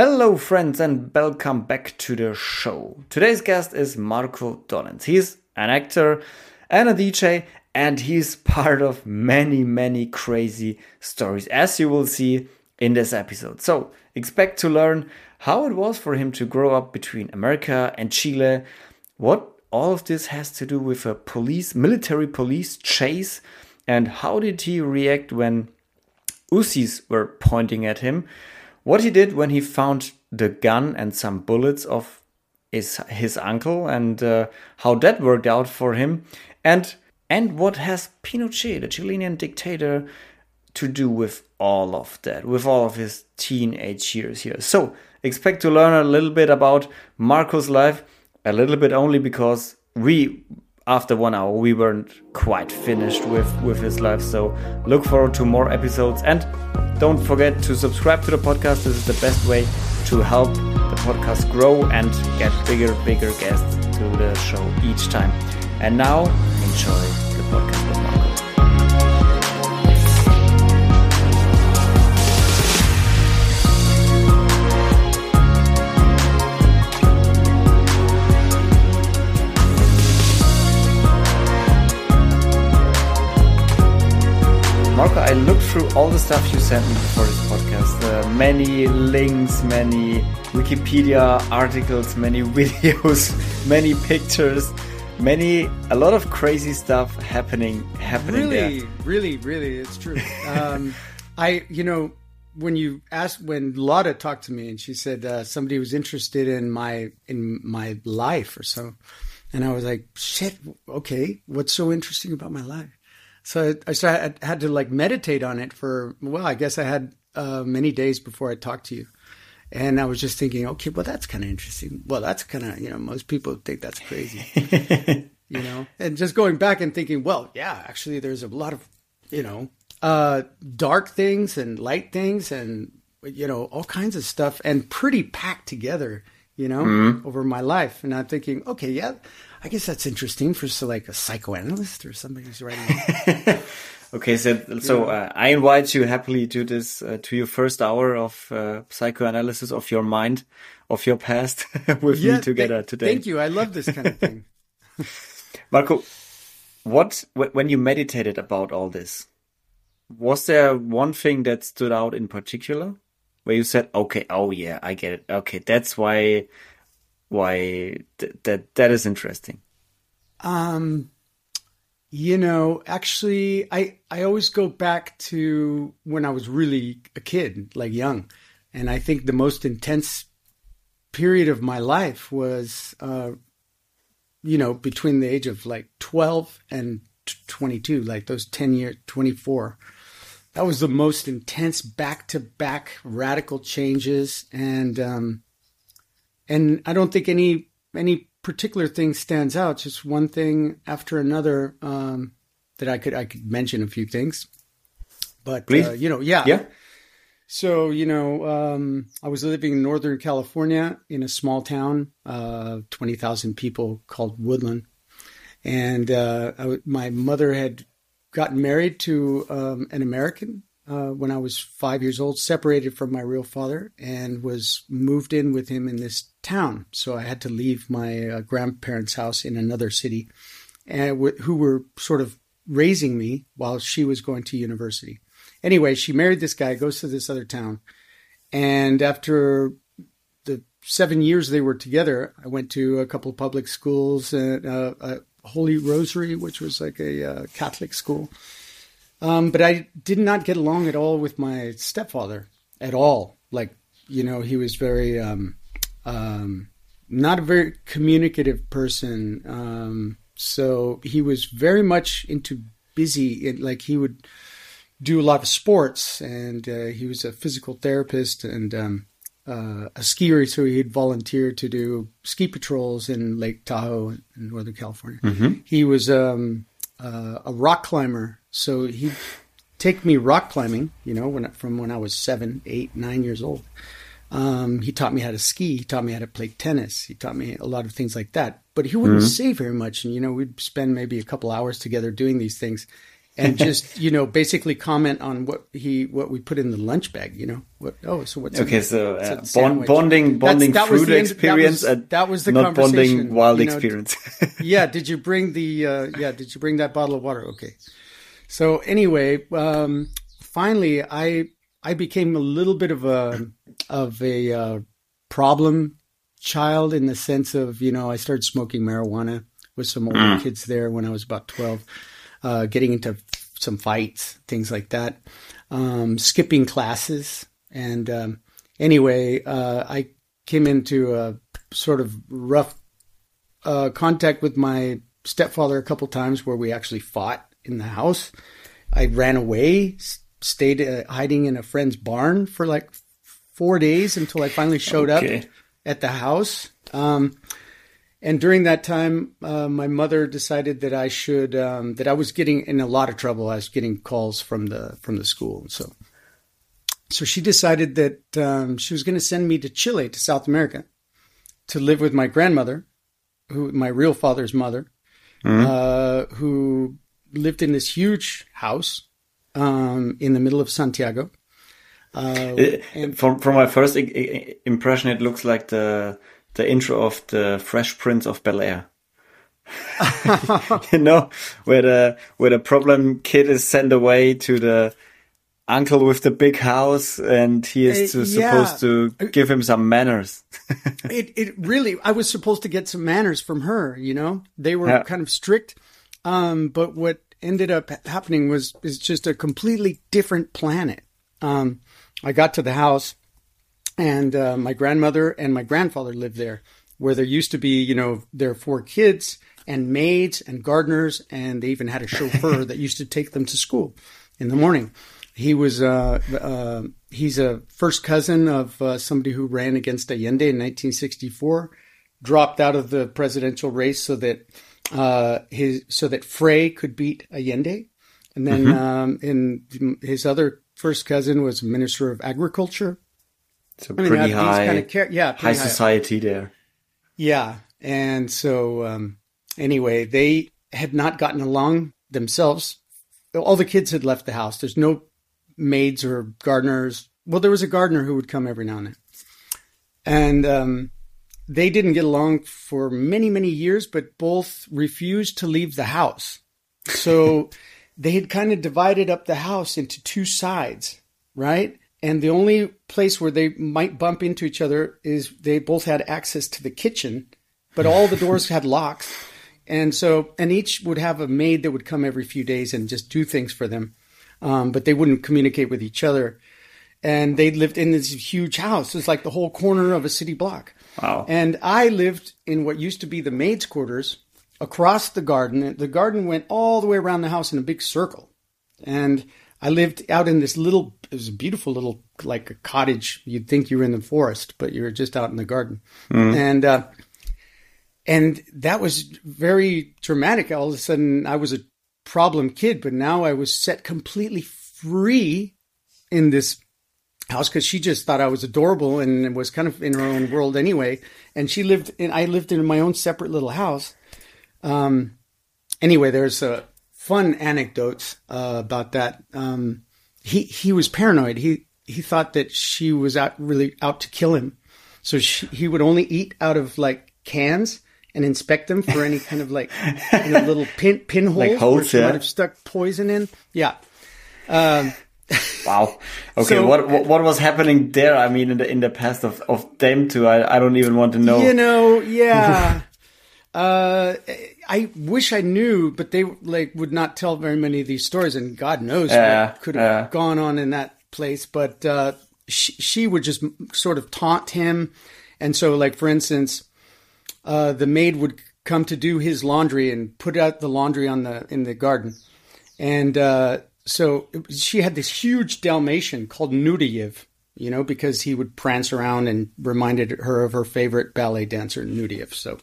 Hello, friends, and welcome back to the show. Today's guest is Marco Dollenz. He's an actor and a DJ, and he's part of many, many crazy stories, as you will see in this episode. So, expect to learn how it was for him to grow up between America and Chile, what all of this has to do with a police, military police chase, and how did he react when Uzis were pointing at him, what he did when he found the gun and some bullets of his, his uncle, and uh, how that worked out for him, and and what has Pinochet, the Chilean dictator, to do with all of that, with all of his teenage years here. So expect to learn a little bit about Marco's life, a little bit only because we after one hour we weren't quite finished with with his life. So look forward to more episodes. And don't forget to subscribe to the podcast. This is the best way to help the podcast grow and get bigger bigger guests to the show each time. And now enjoy the podcast Marco. I looked through all the stuff you sent me for this podcast. Uh, many links, many Wikipedia articles, many videos, many pictures, many a lot of crazy stuff happening happening really, there. really, really, it's true. Um, I, you know, when you asked when Lotta talked to me and she said uh, somebody was interested in my in my life or so, and I was like, shit, okay, what's so interesting about my life? So I, started, I had to like meditate on it for well, I guess I had uh, many days before I talked to you. And I was just thinking, okay, well, that's kind of interesting. Well, that's kind of, you know, most people think that's crazy, you know, and just going back and thinking, well, yeah, actually, there's a lot of, you know, uh, dark things and light things and, you know, all kinds of stuff and pretty packed together, you know, mm-hmm. over my life. And I'm thinking, okay, yeah, I guess that's interesting for so like a psychoanalyst or somebody who's writing. okay, so so uh, I invite you happily to this uh, to your first hour of uh, psychoanalysis of your mind, of your past with yeah, me together th- today. Thank you. I love this kind of thing. Marco, what when you meditated about all this, was there one thing that stood out in particular? Where you said, "Okay, oh yeah, I get it. Okay, that's why why th- that that is interesting? Um, you know, actually, I I always go back to when I was really a kid, like young, and I think the most intense period of my life was, uh, you know, between the age of like twelve and twenty two, like those ten years, twenty four. That was the most intense back to back radical changes, and um, and I don't think any any particular thing stands out. Just one thing after another um, that I could I could mention a few things, but uh, you know, yeah, yeah. So you know, um, I was living in Northern California in a small town, uh, twenty thousand people called Woodland, and uh, my mother had gotten married to um, an American uh, when I was five years old, separated from my real father, and was moved in with him in this town. So I had to leave my uh, grandparents' house in another city, and w- who were sort of raising me while she was going to university. Anyway, she married this guy, goes to this other town, and after the seven years they were together, I went to a couple of public schools and uh, a Holy Rosary, which was like a uh, Catholic school um, but I did not get along at all with my stepfather at all. Like, you know, he was very, um, um, not a very communicative person. Um, so he was very much into busy, like he would do a lot of sports and uh, he was a physical therapist and um, uh, a skier. So he'd volunteer to do ski patrols in Lake Tahoe in Northern California. Mm-hmm. He was um, uh, a rock climber so he'd take me rock climbing, you know, when from when I was seven, eight, nine years old. Um, he taught me how to ski. He taught me how to play tennis. He taught me a lot of things like that. But he wouldn't mm-hmm. say very much, and you know, we'd spend maybe a couple hours together doing these things. and just you know basically comment on what he what we put in the lunch bag. You know what? Oh, so what's okay? So uh, bond, bonding bonding That's, that through the, experience. That was, that was the not bonding wild you know, experience. yeah. Did you bring the? Uh, yeah. Did you bring that bottle of water? Okay. So anyway, um, finally, I I became a little bit of a of a uh, problem child in the sense of you know I started smoking marijuana with some older mm. kids there when I was about twelve, uh, getting into some fights, things like that, um, skipping classes, and um, anyway, uh, I came into a sort of rough uh, contact with my stepfather a couple times where we actually fought in the house. I ran away, stayed uh, hiding in a friend's barn for like four days until I finally showed okay. up at the house. Um, and during that time, uh, my mother decided that I should um, that I was getting in a lot of trouble. I was getting calls from the from the school, so so she decided that um, she was going to send me to Chile, to South America, to live with my grandmother, who my real father's mother, mm-hmm. uh, who lived in this huge house um, in the middle of Santiago. Uh, from from my first impression, it looks like the the intro of the Fresh Prince of Bel Air. you know, where the where the problem kid is sent away to the uncle with the big house, and he is uh, yeah. supposed to give him some manners. it it really, I was supposed to get some manners from her. You know, they were yeah. kind of strict. Um, but what ended up happening was is just a completely different planet. Um, I got to the house, and uh, my grandmother and my grandfather lived there, where there used to be, you know, their four kids and maids and gardeners, and they even had a chauffeur that used to take them to school in the morning. He was uh, uh, he's a first cousin of uh, somebody who ran against Allende in 1964, dropped out of the presidential race so that uh, his so that Frei could beat Allende, and then mm-hmm. um, in his other first cousin was Minister of Agriculture. So I mean, pretty high, kind of car- yeah, high, high society there. Yeah, and so um, anyway, they had not gotten along themselves. All the kids had left the house. There's no maids or gardeners. Well, there was a gardener who would come every now and then, and um, they didn't get along for many, many years, but both refused to leave the house. So they had kind of divided up the house into two sides, right? And the only place where they might bump into each other is they both had access to the kitchen, but all the doors had locks. And so, and each would have a maid that would come every few days and just do things for them. Um, but they wouldn't communicate with each other. And they lived in this huge house. It was like the whole corner of a city block. Wow. And I lived in what used to be the maid's quarters across the garden. The garden went all the way around the house in a big circle. And I lived out in this little, it was a beautiful little, like a cottage. You'd think you were in the forest, but you were just out in the garden. Mm. And, uh, and that was very dramatic. All of a sudden, I was a problem kid, but now I was set completely free in this house because she just thought I was adorable and was kind of in her own world anyway. And she lived in, I lived in my own separate little house. Um, anyway, there's a fun anecdote uh, about that. Um, he, he was paranoid. He, he thought that she was out really out to kill him. So she, he would only eat out of like cans and inspect them for any kind of like you know, little pin pinholes like holes, where she yeah. might have stuck poison in. Yeah. Um, wow. Okay. So, what, what, what was happening there? I mean, in the in the past of of them two, I I don't even want to know. You know, yeah. uh, I wish I knew, but they like would not tell very many of these stories, and God knows uh, what could have uh. gone on in that place. But uh, she, she would just sort of taunt him, and so like for instance, uh, the maid would come to do his laundry and put out the laundry on the in the garden, and uh, so she had this huge Dalmatian called Nureyev, you know, because he would prance around and reminded her of her favorite ballet dancer, Nureyev. So,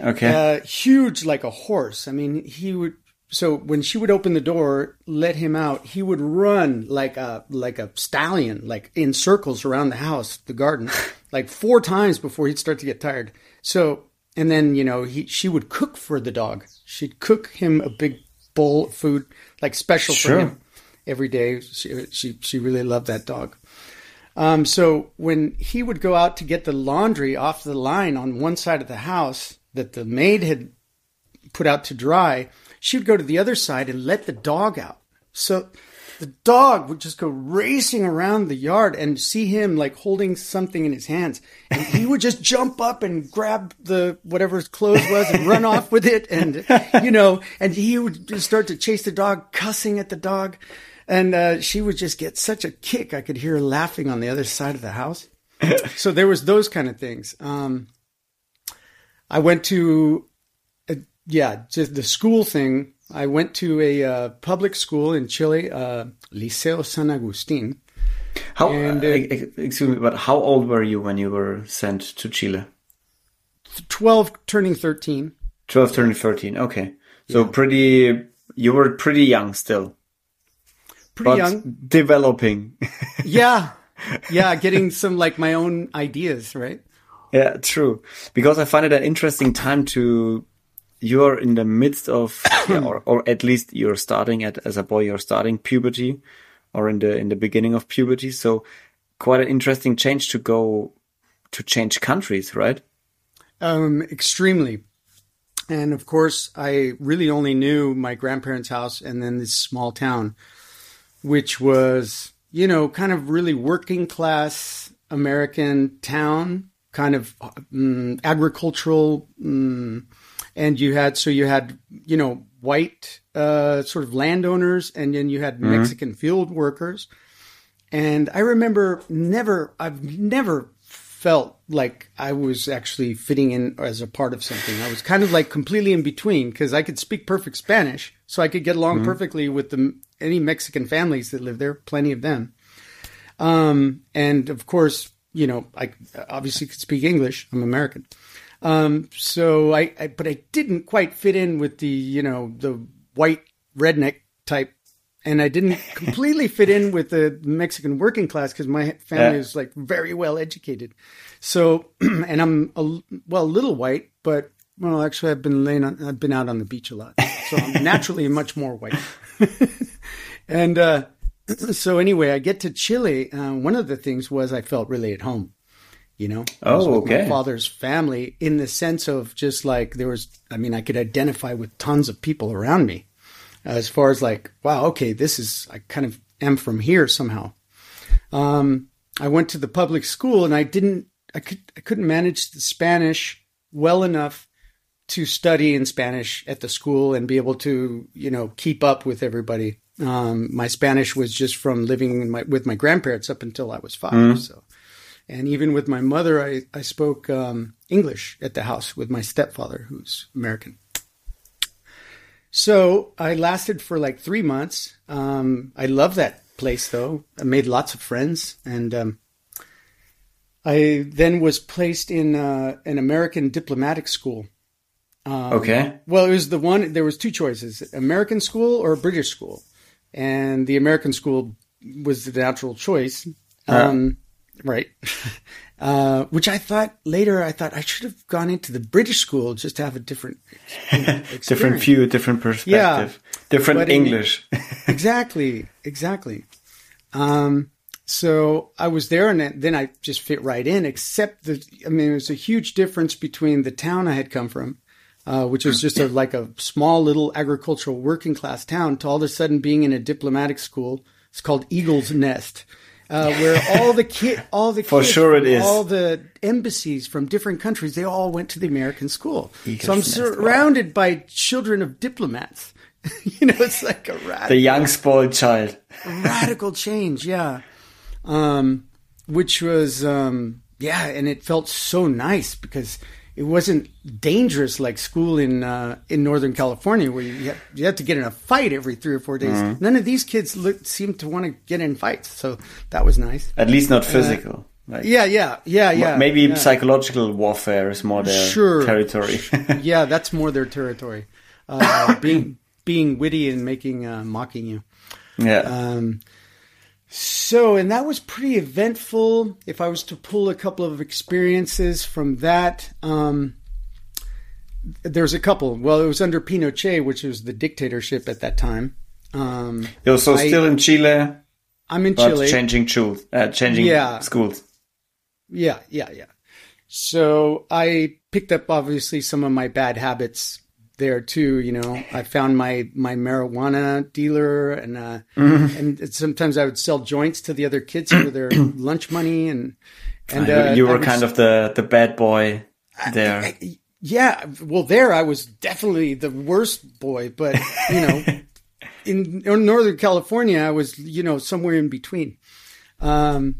okay, uh, huge like a horse. I mean, he would. So when she would open the door, let him out, he would run like a like a stallion, like in circles around the house, the garden, like four times before he'd start to get tired. So and then you know he she would cook for the dog. She'd cook him a big bowl of food, like special Sure. for him every day. She, she, she really loved that dog. Um, so when he would go out to get the laundry off the line on one side of the house that the maid had put out to dry, she would go to the other side and let the dog out. So the dog would just go racing around the yard and see him like holding something in his hands. And he would just jump up and grab the whatever his clothes was and run off with it. And, you know, and he would start to chase the dog, cussing at the dog. And uh, she would just get such a kick. I could hear her laughing on the other side of the house. so there was those kind of things. Um, I went to, uh, yeah, just the school thing. I went to a uh, public school in Chile, uh, Liceo San Agustin. How? And, uh, uh, excuse me, but how old were you when you were sent to Chile? 12 turning 13. 12, turning 13. Okay, so pretty. You were pretty young still, Pretty but young. developing. Yeah. Yeah. Getting some like my own ideas, right? Yeah, true. Because I find it an interesting time to you're in the midst of yeah, or or at least you're starting at as a boy you're starting puberty or in the in the beginning of puberty. So quite an interesting change to go to change countries, right? Um, extremely. And of course, I really only knew my grandparents' house and then this small town, which was, you know, kind of really working class American town, kind of um, agricultural. Um, and you had, so you had, you know, white uh, sort of landowners, and then you had Mexican field workers. And I remember never, I've never felt like I was actually fitting in as a part of something. I was kind of like completely in between because I could speak perfect Spanish, so I could get along perfectly with the any Mexican families that live there, plenty of them. Um, and of course, you know, I obviously could speak English. I'm American. Um, so I, I, but I didn't quite fit in with the, you know, the white redneck type. And I didn't completely fit in with the Mexican working class because my family Yeah. is like very well educated. So, and I'm a, well, a little white, but well, actually I've been laying on, I've been out on the beach a lot. So I'm naturally much more white. and, uh, so anyway, I get to Chile. Uh, one of the things was I felt really at home. You know, Oh, with my okay. father's family in the sense of just like there was. I mean, I could identify with tons of people around me, as far as like, wow, okay, this is. I kind of am from here somehow. Um, I went to the public school and I didn't. I could. I couldn't manage the Spanish well enough to study in Spanish at the school and be able to, you know, keep up with everybody. Um, my Spanish was just from living my, with my grandparents up until I was 5 So, and even with my mother, I, I spoke um, English at the house with my stepfather, who's American. So I lasted for like three months. Um, I love that place though. I made lots of friends and, um, I then was placed in uh, an American diplomatic school. Um, Okay. Well, it was the one. There was two choices: American school or British school, and the American school was the natural choice. Um, right. Uh, which I thought later, I thought I should have gone into the British school just to have a different, different view, different perspective, yeah, different But in- English. exactly, exactly. Um, so I was there, and then I just fit right in. Except the, I mean, it was a huge difference between the town I had come from, uh, which was just a, like a small little agricultural working class town, to all of a sudden being in a diplomatic school. It's called Eagle's Nest. Uh, where all the kid, all the For kids sure it is. all the embassies from different countries, they all went to the American school. Eagle's so I'm Nest, wow. surrounded by children of diplomats. you know, it's like a radical the young spoiled child. radical change yeah um which was um yeah and it felt so nice because it wasn't dangerous like school in uh in northern california where you had, you had to get in a fight every three or four days Mm-hmm. none of these kids look, seemed to want to get in fights so that was nice At least not physical. Like, yeah yeah yeah yeah maybe yeah. psychological warfare is more their Sure. territory. yeah that's more their territory uh being being witty and making uh mocking you yeah. Um, so, and that was pretty eventful. If I was to pull a couple of experiences from that, um, there's a couple. Well, it was under Pinochet, which was the dictatorship at that time. Um, You're so I- still in Chile, I'm in Chile. changing schools, uh, changing Yeah. schools. Yeah, yeah, yeah. So I picked up obviously some of my bad habits there too. You know, I found my my marijuana dealer, and uh, and sometimes I would sell joints to the other kids for their lunch money, and and you, uh, you I were would kind of the the bad boy there. Yeah, well, there I was definitely the worst boy, but you know, in, in Northern California, I was you know somewhere in between. Um,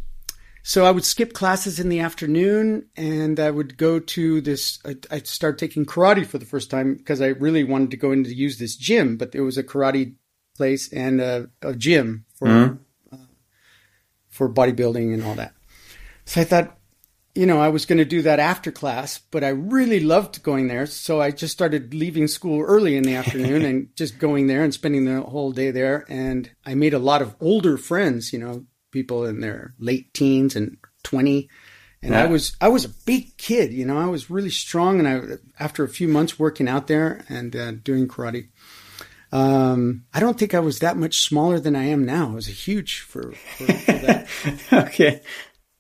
so I would skip classes in the afternoon, and I would go to this. I, I started taking karate for the first time because I really wanted to go in to use this gym, but there was a karate place and a, a gym for uh, for bodybuilding and all that. So I thought, you know, I was going to do that after class, but I really loved going there. So I just started leaving school early in the afternoon and just going there and spending the whole day there. And I made a lot of older friends, you know, people in their late teens and 20. And I was, I was a big kid, you know, I was really strong. And I, after a few months working out there and uh, doing karate, um, I don't think I was that much smaller than I am now. I was huge for, for, for that. okay.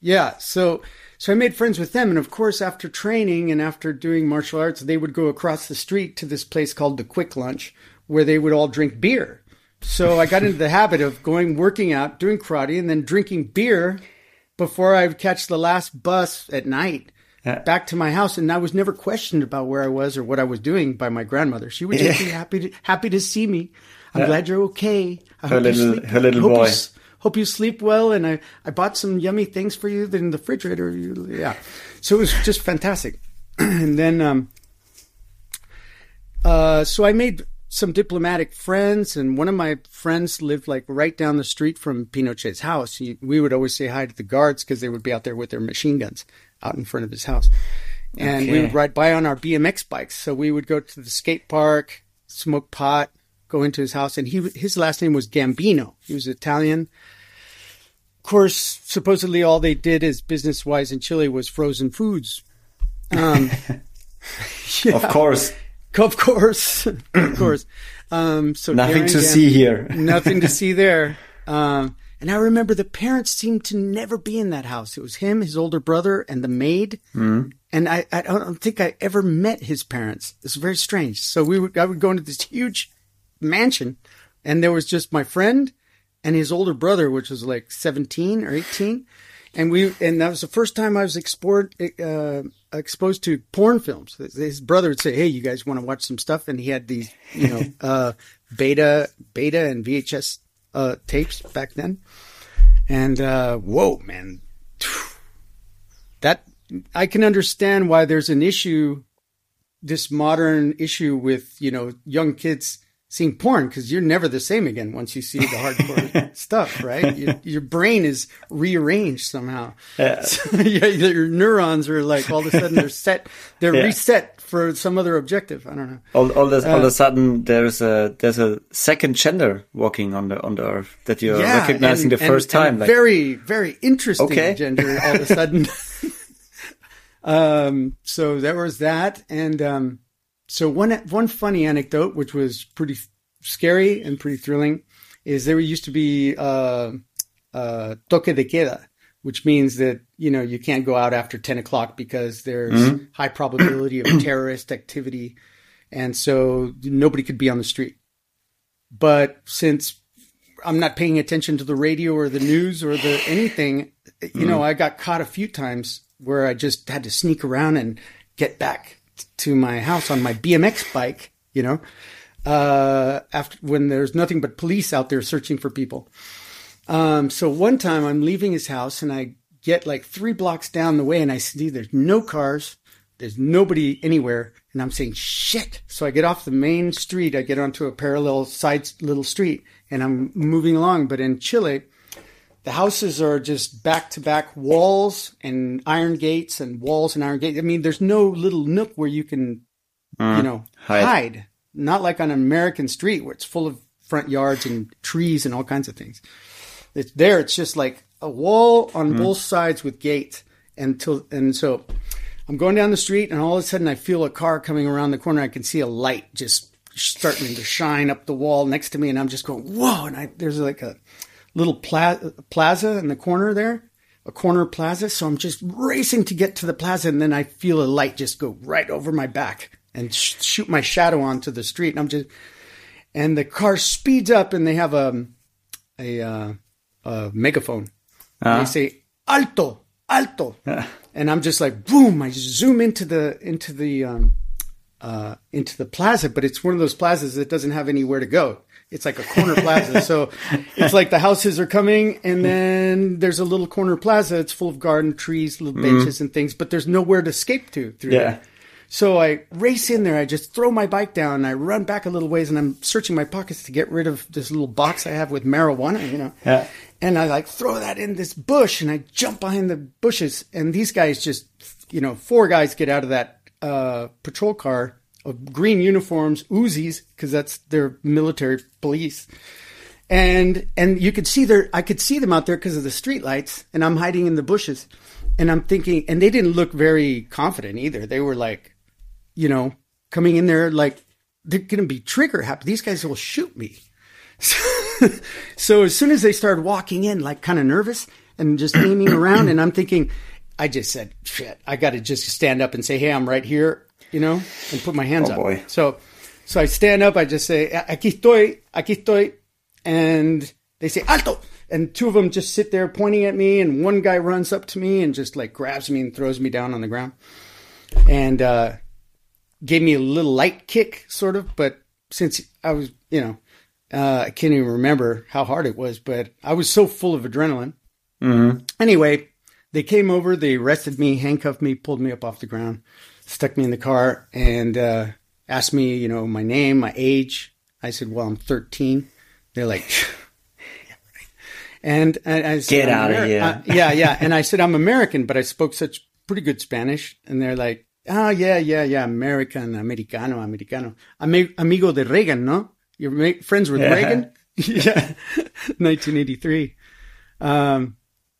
Yeah. So so I made friends with them, and of course, after training and after doing martial arts, they would go across the street to this place called the Quick Lunch, where they would all drink beer. So I got into the habit of going working out, doing karate, and then drinking beer before I would catch the last bus at night Yeah. back to my house. And I was never questioned about where I was or what I was doing by my grandmother. She would just be happy to happy to see me. I'm glad you're okay. I Her hope you little- sleep- her little hope boy. s- hope you sleep well and I, I bought some yummy things for you in the refrigerator yeah so it was just fantastic and then um uh so i made some diplomatic friends and one of my friends lived like right down the street from pinochet's house. He, we would always say hi to the guards because they would be out there with their machine guns out in front of his house. And we would ride by on our bmx bikes. So we would go to the skate park smoke pot go into his house and he his last name was gambino. He was italian. Of course, supposedly all they did as business wise in Chile was frozen foods. Um, yeah, Of course, of course, of course. Um, so nothing Darren to Gam- see here. nothing to see there. Um, and I remember the parents seemed to never be in that house. It was him, his older brother, and the maid. Mm-hmm. And I, I don't think I ever met his parents. It's very strange. So we would, I would go into this huge mansion, and there was just my friend and his older brother, which was like 17 or 18. And we, and that was the first time I was explored, uh, exposed to porn films. His brother would say, Hey, you guys want to watch some stuff? And he had these, you know, uh, beta, beta and VHS, uh, tapes back then. And, uh, whoa, man, that I can understand why there's an issue, this modern issue with, you know, young kids seeing porn because you're never the same again once you see the hardcore stuff, right? Your, your brain is rearranged somehow. Yeah. So, yeah, your neurons are like all of a sudden they're set, they're Yeah. reset for some other objective. I don't know. All, all, this, all of Uh, a sudden, there's a there's a second gender walking on the on the earth that you're recognizing and- the first and- time. and like, very, very interesting Okay. gender all of a sudden. um, so there was that, and um, so one one funny anecdote, which was pretty scary and pretty thrilling, is there used to be uh, uh, toque de queda, which means that you know you can't go out after ten o'clock because there's high probability of terrorist activity, and so nobody could be on the street. But since I'm not paying attention to the radio or the news or the anything, you know, I got caught a few times where I just had to sneak around and get back to my house on my BMX bike, you know, uh, after when there's nothing but police out there searching for people. Um, so one time I'm leaving his house and I get like three blocks down the way and I see there's no cars, there's nobody anywhere, and I'm saying shit. So I get off the main street, I get onto a parallel side little street, and I'm moving along. But in Chile, the houses are just back to back walls and iron gates and walls and iron gates. I mean, there's no little nook where you can, you mm. know, hide. hide. Not like on an American street where it's full of front yards and trees and all kinds of things. It's there. It's just like a wall on mm. both sides with gates. Until and so, I'm going down the street, and all of a sudden I feel a car coming around the corner. I can see a light just starting to shine up the wall next to me, and I'm just going, whoa! And I, there's like a little pla- plaza in the corner there, a corner plaza. So I'm just racing to get to the plaza, and then I feel a light just go right over my back and sh- shoot my shadow onto the street. And I'm just, and the car speeds up, and they have a a, uh, a megaphone. Uh-huh. They say "alto, alto," and I'm just like, boom! I just zoom into the into the um, uh, into the plaza, but it's one of those plazas that doesn't have anywhere to go. It's like a corner plaza. So it's like the houses are coming and then there's a little corner plaza. It's full of garden trees, little mm-hmm. benches mm. and things, but there's nowhere to escape to through yeah. there. So I race in there. I just throw my bike down and I run back a little ways and I'm searching my pockets to get rid of this little box I have with marijuana, you know. Yeah. And I like throw that in this bush and I jump behind the bushes and these guys just, you know, four guys get out of that uh, patrol car of green uniforms, Uzis, because that's their military police. And and you could see their I could see them out there because of the street lights, and I'm hiding in the bushes. And I'm thinking, and they didn't look very confident either. They were like, you know, coming in there like they're going to be trigger happy. These guys will shoot me. so as soon as they started walking in, like kind of nervous and just aiming around, and I'm thinking, I just said, shit, I got to just stand up and say, hey, I'm right here you know, and put my hands oh, up. Boy. So, so I stand up. I just say, "Aquí estoy, aquí estoy," and they say "alto," and two of them just sit there pointing at me, and one guy runs up to me and just like grabs me and throws me down on the ground, and uh, gave me a little light kick, sort of. But since I was, you know, uh, I can't even remember how hard it was, but I was so full of adrenaline. Mm-hmm. Anyway, they came over, they arrested me, handcuffed me, pulled me up off the ground stuck me in the car and uh, asked me, you know, my name, my age. I said, well, I'm 13. They're like, and, and I said, get out of here. Uh, yeah, yeah. And I said, I'm American, but I spoke such pretty good Spanish. And they're like, oh, yeah, yeah, yeah, American, Americano, Americano. Ami- amigo de Reagan, no? You're ma- friends with yeah. Reagan? yeah. 1983. Um,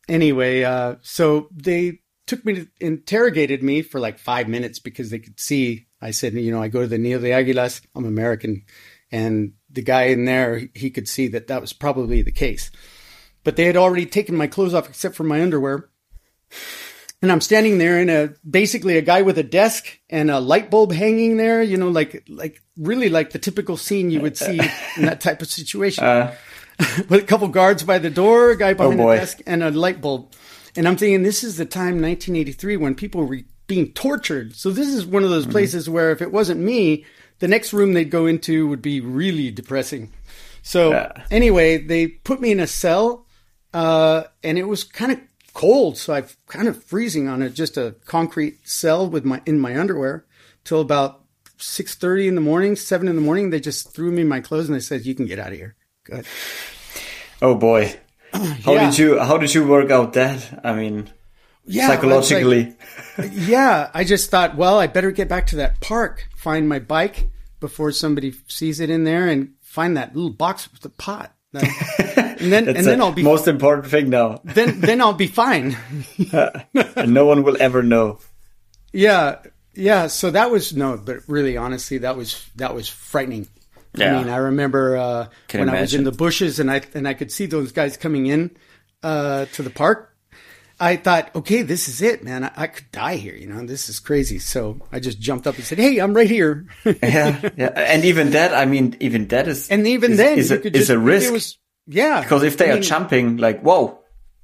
anyway, uh, so they took me to interrogated me for like five minutes because they could see I said, you know, I go to the Nido de Aguilas. I'm American. And the guy in there, he could see that that was probably the case. But they had already taken my clothes off except for my underwear. And I'm standing there in a basically a guy with a desk and a light bulb hanging there, you know, like like really like the typical scene you would see in that type of situation. Uh, with a couple guards by the door, a guy behind oh the desk, and a light bulb. And I'm thinking this is the time 1983 when people were being tortured. So this is one of those mm-hmm. places where if it wasn't me, the next room they'd go into would be really depressing. So yeah. anyway, they put me in a cell, uh, and it was kind of cold, so I kind of freezing on it, just a concrete cell with my in my underwear till about six thirty in the morning, seven in the morning. They just threw me my clothes and they said, "You can get out of here." Good. Oh boy. How yeah. did you How did you work out that? I mean, yeah, psychologically. Like, yeah, I just thought, well, I better get back to that park, find my bike before somebody sees it in there, and find that little box with the pot. and then and then I'll be most important thing now. then then I'll be fine. and no one will ever know. Yeah, yeah. So that was no, but really, honestly, that was that was frightening. Yeah. I mean, I remember uh, when imagine. I was in the bushes and I and I could see those guys coming in uh, to the park. I thought, okay, this is it, man. I, I, could die here. You know, this is crazy. So I just jumped up and said, "Hey, I'm right here." yeah, yeah. And even that, I mean, even that is, and even is, then, is, a, is just, a risk. Was, yeah, because if they I are mean, jumping, like, whoa,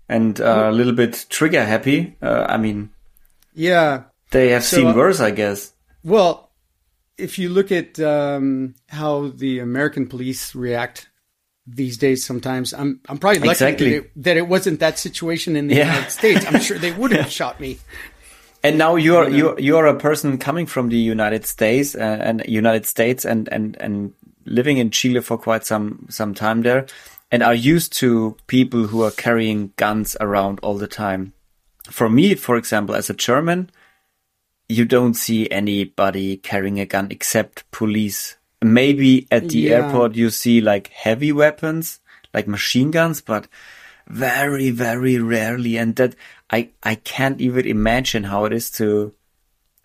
and uh, a little bit trigger happy, uh, I mean, yeah, they have so, seen uh, worse, I guess. Well, if you look at um, how the American police react these days, sometimes I'm I'm probably lucky exactly. that, it, that, it, wasn't that situation in the yeah. United States. I'm sure they would have shot me. And now you're you're you're a person coming from the United States uh, and United States and and and living in Chile for quite some some time there, and are used to people who are carrying guns around all the time. For me, for example, as a German, you don't see anybody carrying a gun except police. Maybe at the yeah. airport you see like heavy weapons, like machine guns, but very, very rarely. And that I, I can't even imagine how it is to,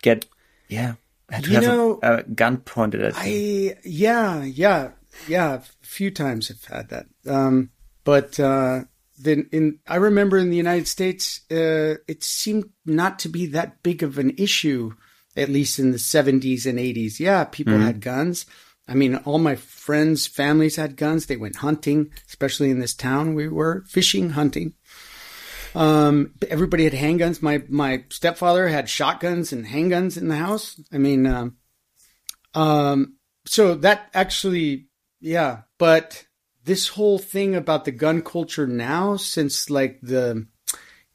get yeah to You have know, a, a gun pointed at you? I yeah yeah yeah. A few times I've had that. Um, but uh, then in I remember in the United States, uh, it seemed not to be that big of an issue, at least in the seventies and eighties. Yeah, people had guns. I mean, all my friends' families had guns. They went hunting, especially in this town we were fishing, hunting. Um, everybody had handguns. My my stepfather had shotguns and handguns in the house. I mean, um, um, so that actually, yeah. But this whole thing about the gun culture now, since like the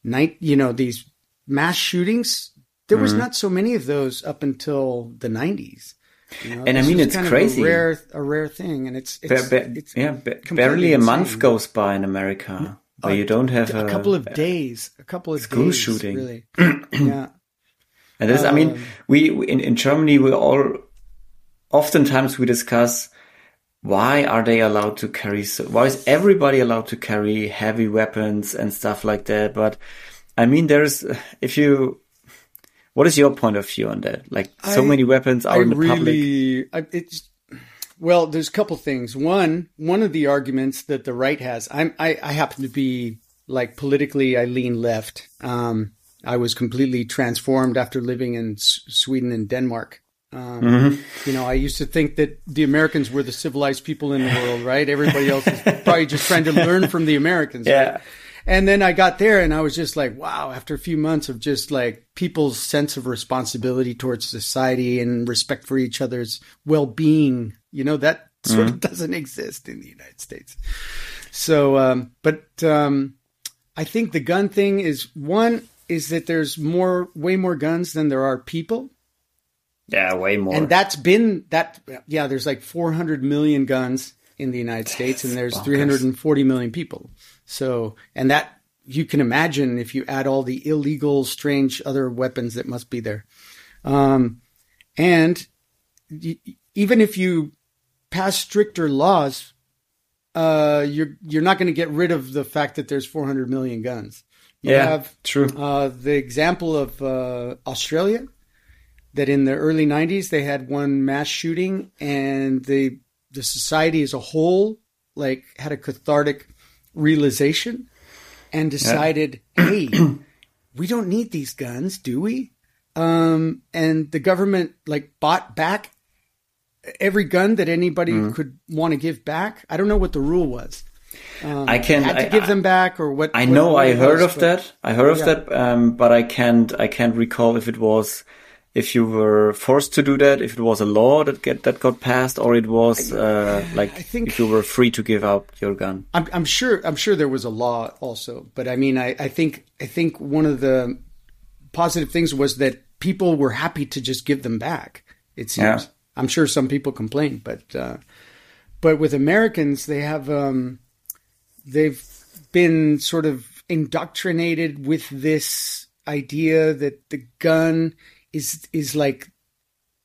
night, you know, these mass shootings, there was not so many of those up until the nineties. You know, And I mean, it's crazy. A rare, a rare thing, and it's, it's, Ba- ba- it's yeah, ba- barely a month goes by in America where you don't have a couple of days, a couple of school days, shooting. really. yeah. And this, I mean, Um, we, we in, in Germany, we all oftentimes we discuss why are they allowed to carry so, why is everybody allowed to carry heavy weapons and stuff like that? But I mean, there's if you, what is your point of view on that? Like so I- many weapons are I in the public. really, I, it's well. There's a couple things. One, one of the arguments that the right has. I'm, I, I happen to be like politically, I lean left. Um, I was completely transformed after living in S- Sweden and Denmark. Um, Mm-hmm. You know, I used to think that the Americans were the civilized people in the world, right? Everybody else is probably just trying to learn from the Americans. right? Yeah. And then I got there and I was just like, wow, after a few months of just like people's sense of responsibility towards society and respect for each other's well being, you know, that sort of doesn't exist in the United States. So, um, but um, I think the gun thing is one is that there's more, way more guns than there are people. Yeah, way more. And that's been that, yeah, there's like 400 million guns in the United States and there's bonkers. 340 million people. So, and that you can imagine if you add all the illegal, strange other weapons that must be there. Um, and y- even if you pass stricter laws, uh, you're, you're not going to get rid of the fact that there's 400 million guns. You yeah, have true. uh, the example of uh, Australia, that in the early '90s they had one mass shooting, and the the society as a whole like had a cathartic realization and decided, hey, we don't need these guns, do we? Um, and the government like bought back every gun that anybody Mm. could want to give back. I don't know what the rule was. Um, I can- had to I- give them back or what. I know what I heard was, of but- that. I heard of Yeah. that, um, but I can't. I can't recall if it was if you were forced to do that, if it was a law that get that got passed, or it was uh, like I think- if you were free to give up your gun. I'm, I'm sure. I'm sure there was a law also, but I mean, I, I think I think one of the positive things was that people were happy to just give them back. It seems. Yeah. I'm sure some people complained, but uh, but with Americans, they have um, they've been sort of indoctrinated with this idea that the gun is is like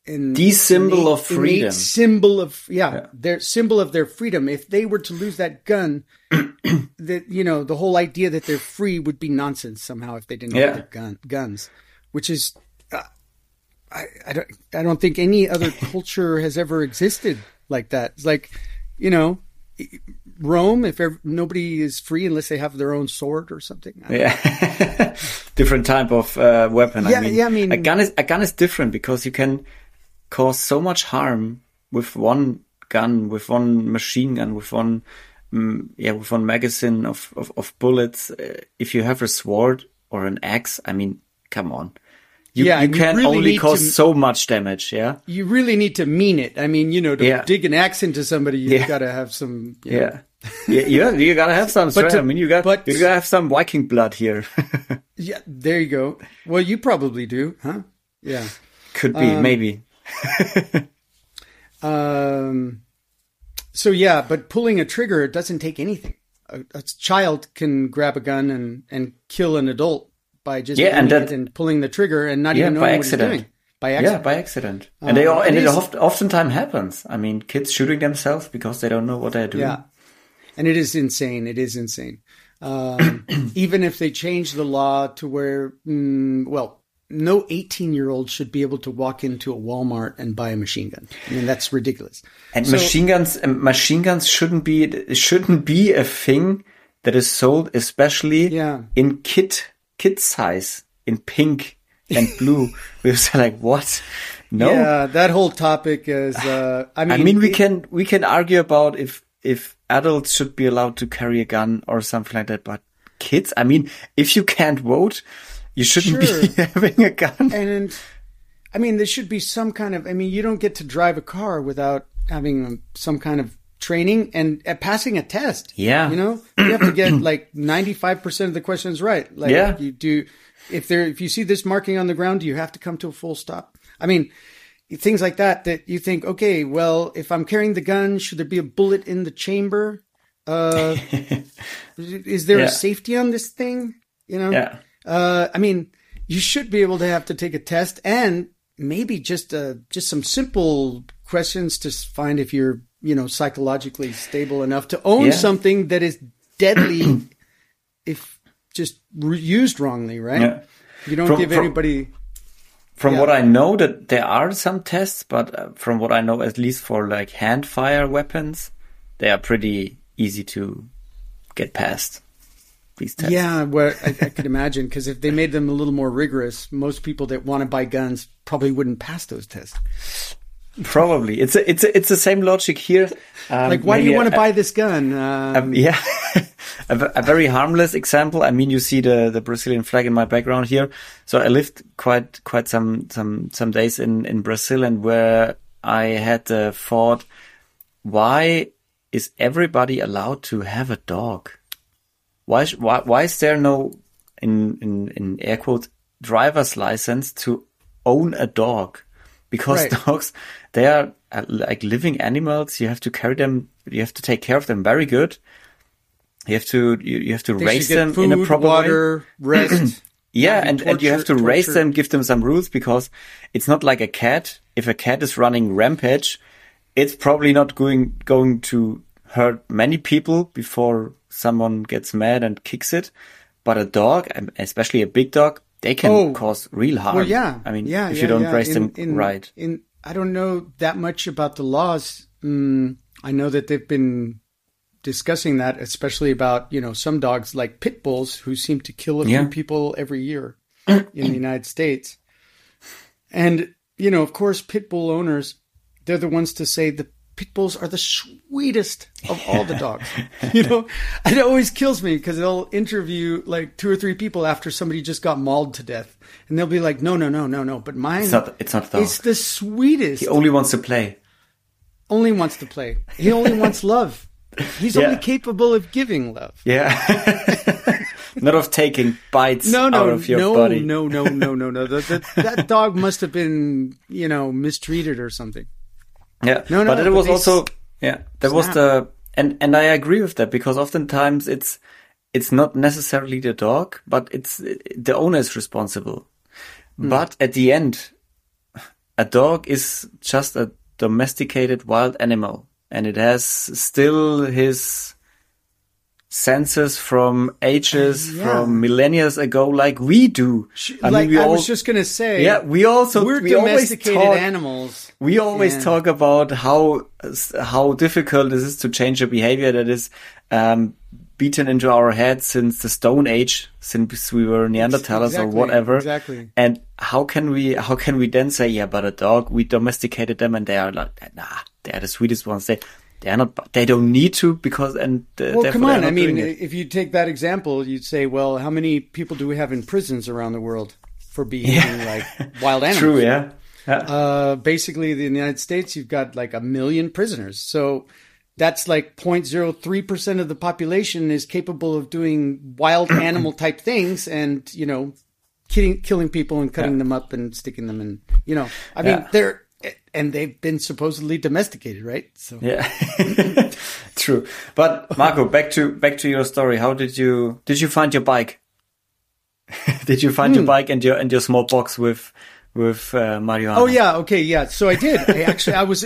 an The symbol of freedom. symbol of yeah, their symbol of their freedom. If they were to lose that gun, that you know the whole idea that they're free would be nonsense somehow if they didn't Yeah. have their gun guns, which is. Uh, I, I don't I don't think any other culture has ever existed like that. It's like, you know, Rome. If ever, nobody is free unless they have their own sword or something. Yeah, different type of uh, weapon. Yeah, I mean, yeah, I mean- a gun is a gun is different because you can cause so much harm with one gun, with one machine gun, with one mm, yeah, with one magazine of of, of bullets. Uh, if you have a sword or an axe, I mean, come on. You, Yeah, you can really only cause to- so much damage. Yeah, You really need to mean it. I mean, you know, to Yeah. dig an axe into somebody, you've Yeah. got to have some. you know, yeah. You, you gotta have some to- I mean, you got but- you gotta have some Viking blood here. Yeah, there you go. Well, you probably do, huh? Yeah. Could be, Um, maybe. Um, so yeah, but pulling a trigger doesn't take anything. A, a child can grab a gun and, and kill an adult by just Yeah, and that- and pulling the trigger and not Yeah, even knowing what he's doing. By accident. Yeah, by accident. And they Um, all, and it it is- oft, oftentimes happens. I mean, kids shooting themselves because they don't know what they're doing. Yeah. And it is insane. It is insane. Um, even if they change the law to where, mm, well, no 18 year old should be able to walk into a Walmart and buy a machine gun. I mean, that's ridiculous. And so, machine guns, machine guns shouldn't be shouldn't be a thing that is sold, especially yeah. in kit, kit size, in pink and blue. we was like, what? No. Yeah, that whole topic is. Uh, I mean, I mean, we it, can we can argue about if if adults should be allowed to carry a gun or something like that, but kids, I mean, if you can't vote, you shouldn't sure. be having a gun. And I mean, there should be some kind of. I mean, you don't get to drive a car without having some kind of training and uh, passing a test. Yeah, you know, you have to get like ninety five percent of the questions right. Like, yeah. you do. If there, if you see this marking on the ground, do you have to come to a full stop? I mean, things like that. That you think, okay, well, if I'm carrying the gun, should there be a bullet in the chamber? Uh, is there yeah. a safety on this thing? You know. Yeah. Uh, I mean, you should be able to have to take a test and maybe just uh, just some simple questions to find if you're you know psychologically stable enough to own Yeah. something that is deadly if just re- used wrongly, right? Yeah. You don't From- give from- anybody. From Yeah. what I know, that there are some tests, but uh, from what I know, at least for like hand fire weapons, they are pretty easy to get past. These tests. Yeah, well, I, I could imagine because if they made them a little more rigorous, most people that want to buy guns probably wouldn't pass those tests. Probably. It's a, it's a, it's the same logic here. Um, Like, why do you want to buy this gun? Um, Um, yeah, a, a very harmless example. I mean, you see the the Brazilian flag in my background here. So I lived quite quite some some some days in in Brazil, and where I had the thought, why is everybody allowed to have a dog? Why sh- why why is there no in in in air quotes driver's license to own a dog? Because Right. dogs they are uh, like living animals. You have to carry them. You have to take care of them very good. You have to you, you have to they raise them food, in a proper way. water, rest. Yeah, Not be and, and you have to torture- raise them, give them some rules because it's not like a cat. If a cat is running rampage, it's probably not going going to hurt many people before someone gets mad and kicks it. But a dog, and especially a big dog, they can Oh. cause real harm. Well, yeah. I mean, yeah, if yeah, you don't yeah. raise in, them in, right. In I don't know that much about the laws. Mm, I know that they've been discussing that, especially about you know some dogs like pit bulls who seem to kill a few people every year in the United States. And you know, of course, pit bull owners they're the ones to say the pit bulls are the sweetest of all the dogs. you know, it always kills me because they'll interview like two or three people after somebody just got mauled to death, and they'll be like, "No, no, no, no, no." But mine, It's not. It's not dog. it's the sweetest. he only wants to play. only wants to play. He only wants love. He's Yeah. only capable of giving love. Yeah. not of taking bites No, out no, of your no, body. no, no, no, no, no. That, that, that dog must have been, you know, mistreated or something. Yeah, No, no, but it was also yeah. There was the and and I agree with that because oftentimes it's it's not necessarily the dog, but it's the owner is responsible. Hmm. But at the end, a dog is just a domesticated wild animal, and it has still his senses from ages Uh, yeah. from millennia ago, like we do. like we I all- was just gonna say, yeah, we also we're we domesticated talk- animals. we always Yeah. talk about how how difficult it is to change a behavior that is um, beaten into our heads since the Stone Age, since we were Neanderthals or whatever. exactly. And how can we how can we then say, yeah, but a dog, we domesticated them and they are like, nah, they are the sweetest ones. They they are not. They don't need to because and uh, Well, come on. not I mean, if you take that example, you'd say, well, how many people do we have in prisons around the world for behaving like wild animals? True, yeah. Yeah. Uh, basically, in the United States, you've got like a million prisoners. So that's like 0.03% of the population is capable of doing wild animal type things and, you know, killing, killing people and cutting Yeah. them up and sticking them in, you know, I mean, Yeah. they're, and they've been supposedly domesticated, right? So Yeah, true. But Marco, back to back to your story. How did you did you find your bike? did you find Hmm. your bike and your and your small box with with uh, marijuana? Oh yeah, okay, yeah. So I did. I actually, I was,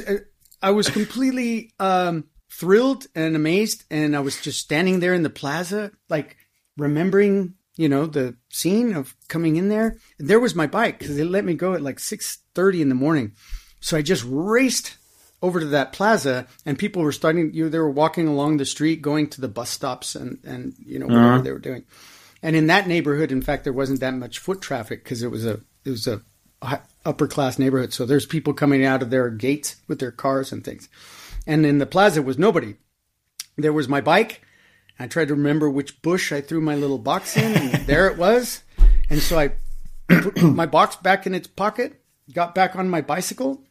I was completely um, thrilled and amazed, and I was just standing there in the plaza, like remembering, you know, the scene of coming in there. And there was my bike because they let me go at like six thirty in the morning. So I just raced over to that plaza, and people were starting. You know, they were walking along the street, going to the bus stops, and and you know whatever uh-huh. they were doing. And in that neighborhood, in fact, there wasn't that much foot traffic because it was a it was a upper class neighborhood. So there's people coming out of their gates with their cars and things. And in the plaza was nobody. There was my bike. I tried to remember which bush I threw my little box in, and there it was. And so I put my box back in its pocket, got back on my bicycle,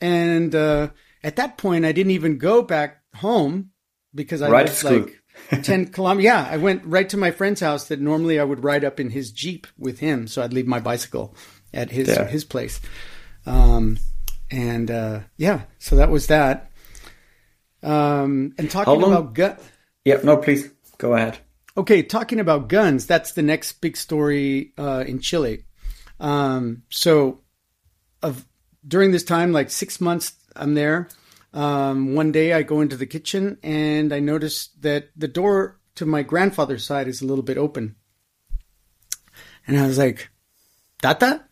and uh, at that point, I didn't even go back home because I right was like 10 kilometers. Yeah, I went right to my friend's house that normally I would ride up in his Jeep with him. So I'd leave my bicycle at his, yeah. his place. Um, and uh, yeah, so that was that. Um, and talking about gun. Yeah, no, please go ahead. Okay, talking about guns, that's the next big story uh, in Chile. Um, so, of during this time, like six months, I'm there. Um, one day, I go into the kitchen and I notice that the door to my grandfather's side is a little bit open, and I was like, "Tata,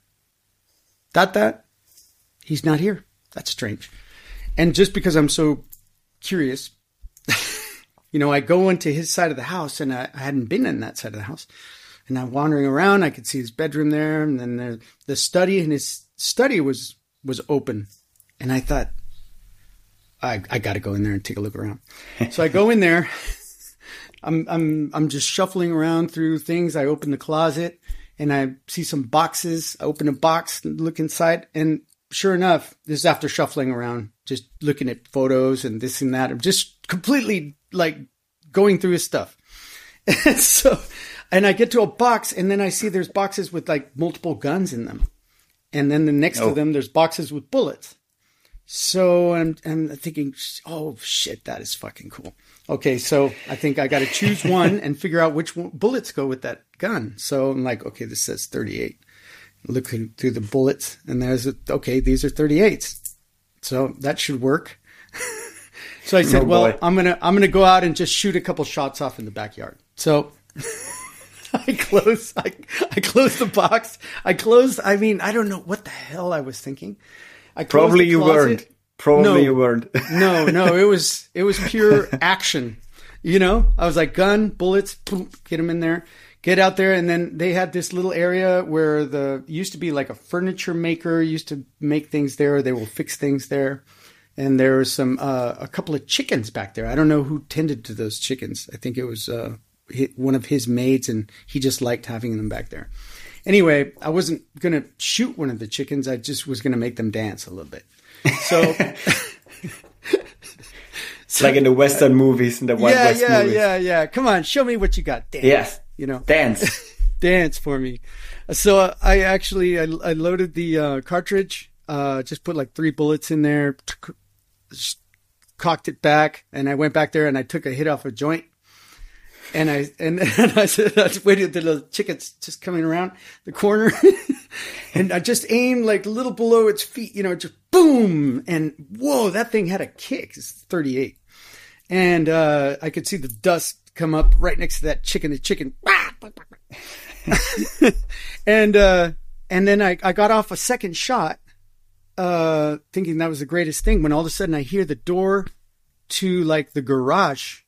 Tata, he's not here. That's strange." And just because I'm so curious. you know, I go into his side of the house and I, I, hadn't been in that side of the house. And I'm wandering around. I could see his bedroom there and then the, the study and his study was, was open. And I thought, I, I got to go in there and take a look around. so I go in there. I'm, I'm, I'm just shuffling around through things. I open the closet and I see some boxes. I open a box, and look inside, and sure enough, this is after shuffling around, just looking at photos and this and that. I'm just completely like going through his stuff. And so, and I get to a box and then I see there's boxes with like multiple guns in them. And then the next oh. to them, there's boxes with bullets. So I'm, I'm thinking, oh shit, that is fucking cool. Okay, so I think I got to choose one and figure out which bullets go with that gun. So I'm like, okay, this says 38 looking through the bullets, and there's a, okay, these are 38s, so that should work. so I said, oh, well, I'm gonna I'm gonna go out and just shoot a couple shots off in the backyard. So I close I I close the box. I closed. I mean, I don't know what the hell I was thinking. I probably you weren't. Probably no, you weren't. no, no, it was it was pure action. You know, I was like gun, bullets, boom, get them in there get out there and then they had this little area where the used to be like a furniture maker used to make things there they will fix things there and there was some uh, a couple of chickens back there i don't know who tended to those chickens i think it was uh, one of his maids and he just liked having them back there anyway i wasn't going to shoot one of the chickens i just was going to make them dance a little bit so So, like in the Western movies, in the Wild yeah, West yeah, movies. Yeah, yeah, yeah. Come on, show me what you got. Dance. Yes you know, dance, dance for me. So uh, I actually I, I loaded the uh, cartridge, uh, just put like three bullets in there, t- cocked it back, and I went back there and I took a hit off a joint. And I and, and I said I waited till the chicken's just coming around the corner, and I just aimed like a little below its feet, you know, just boom, and whoa, that thing had a kick. It's 38, and uh, I could see the dust come up right next to that chicken. The chicken, and uh, and then I, I got off a second shot, uh, thinking that was the greatest thing. When all of a sudden I hear the door to like the garage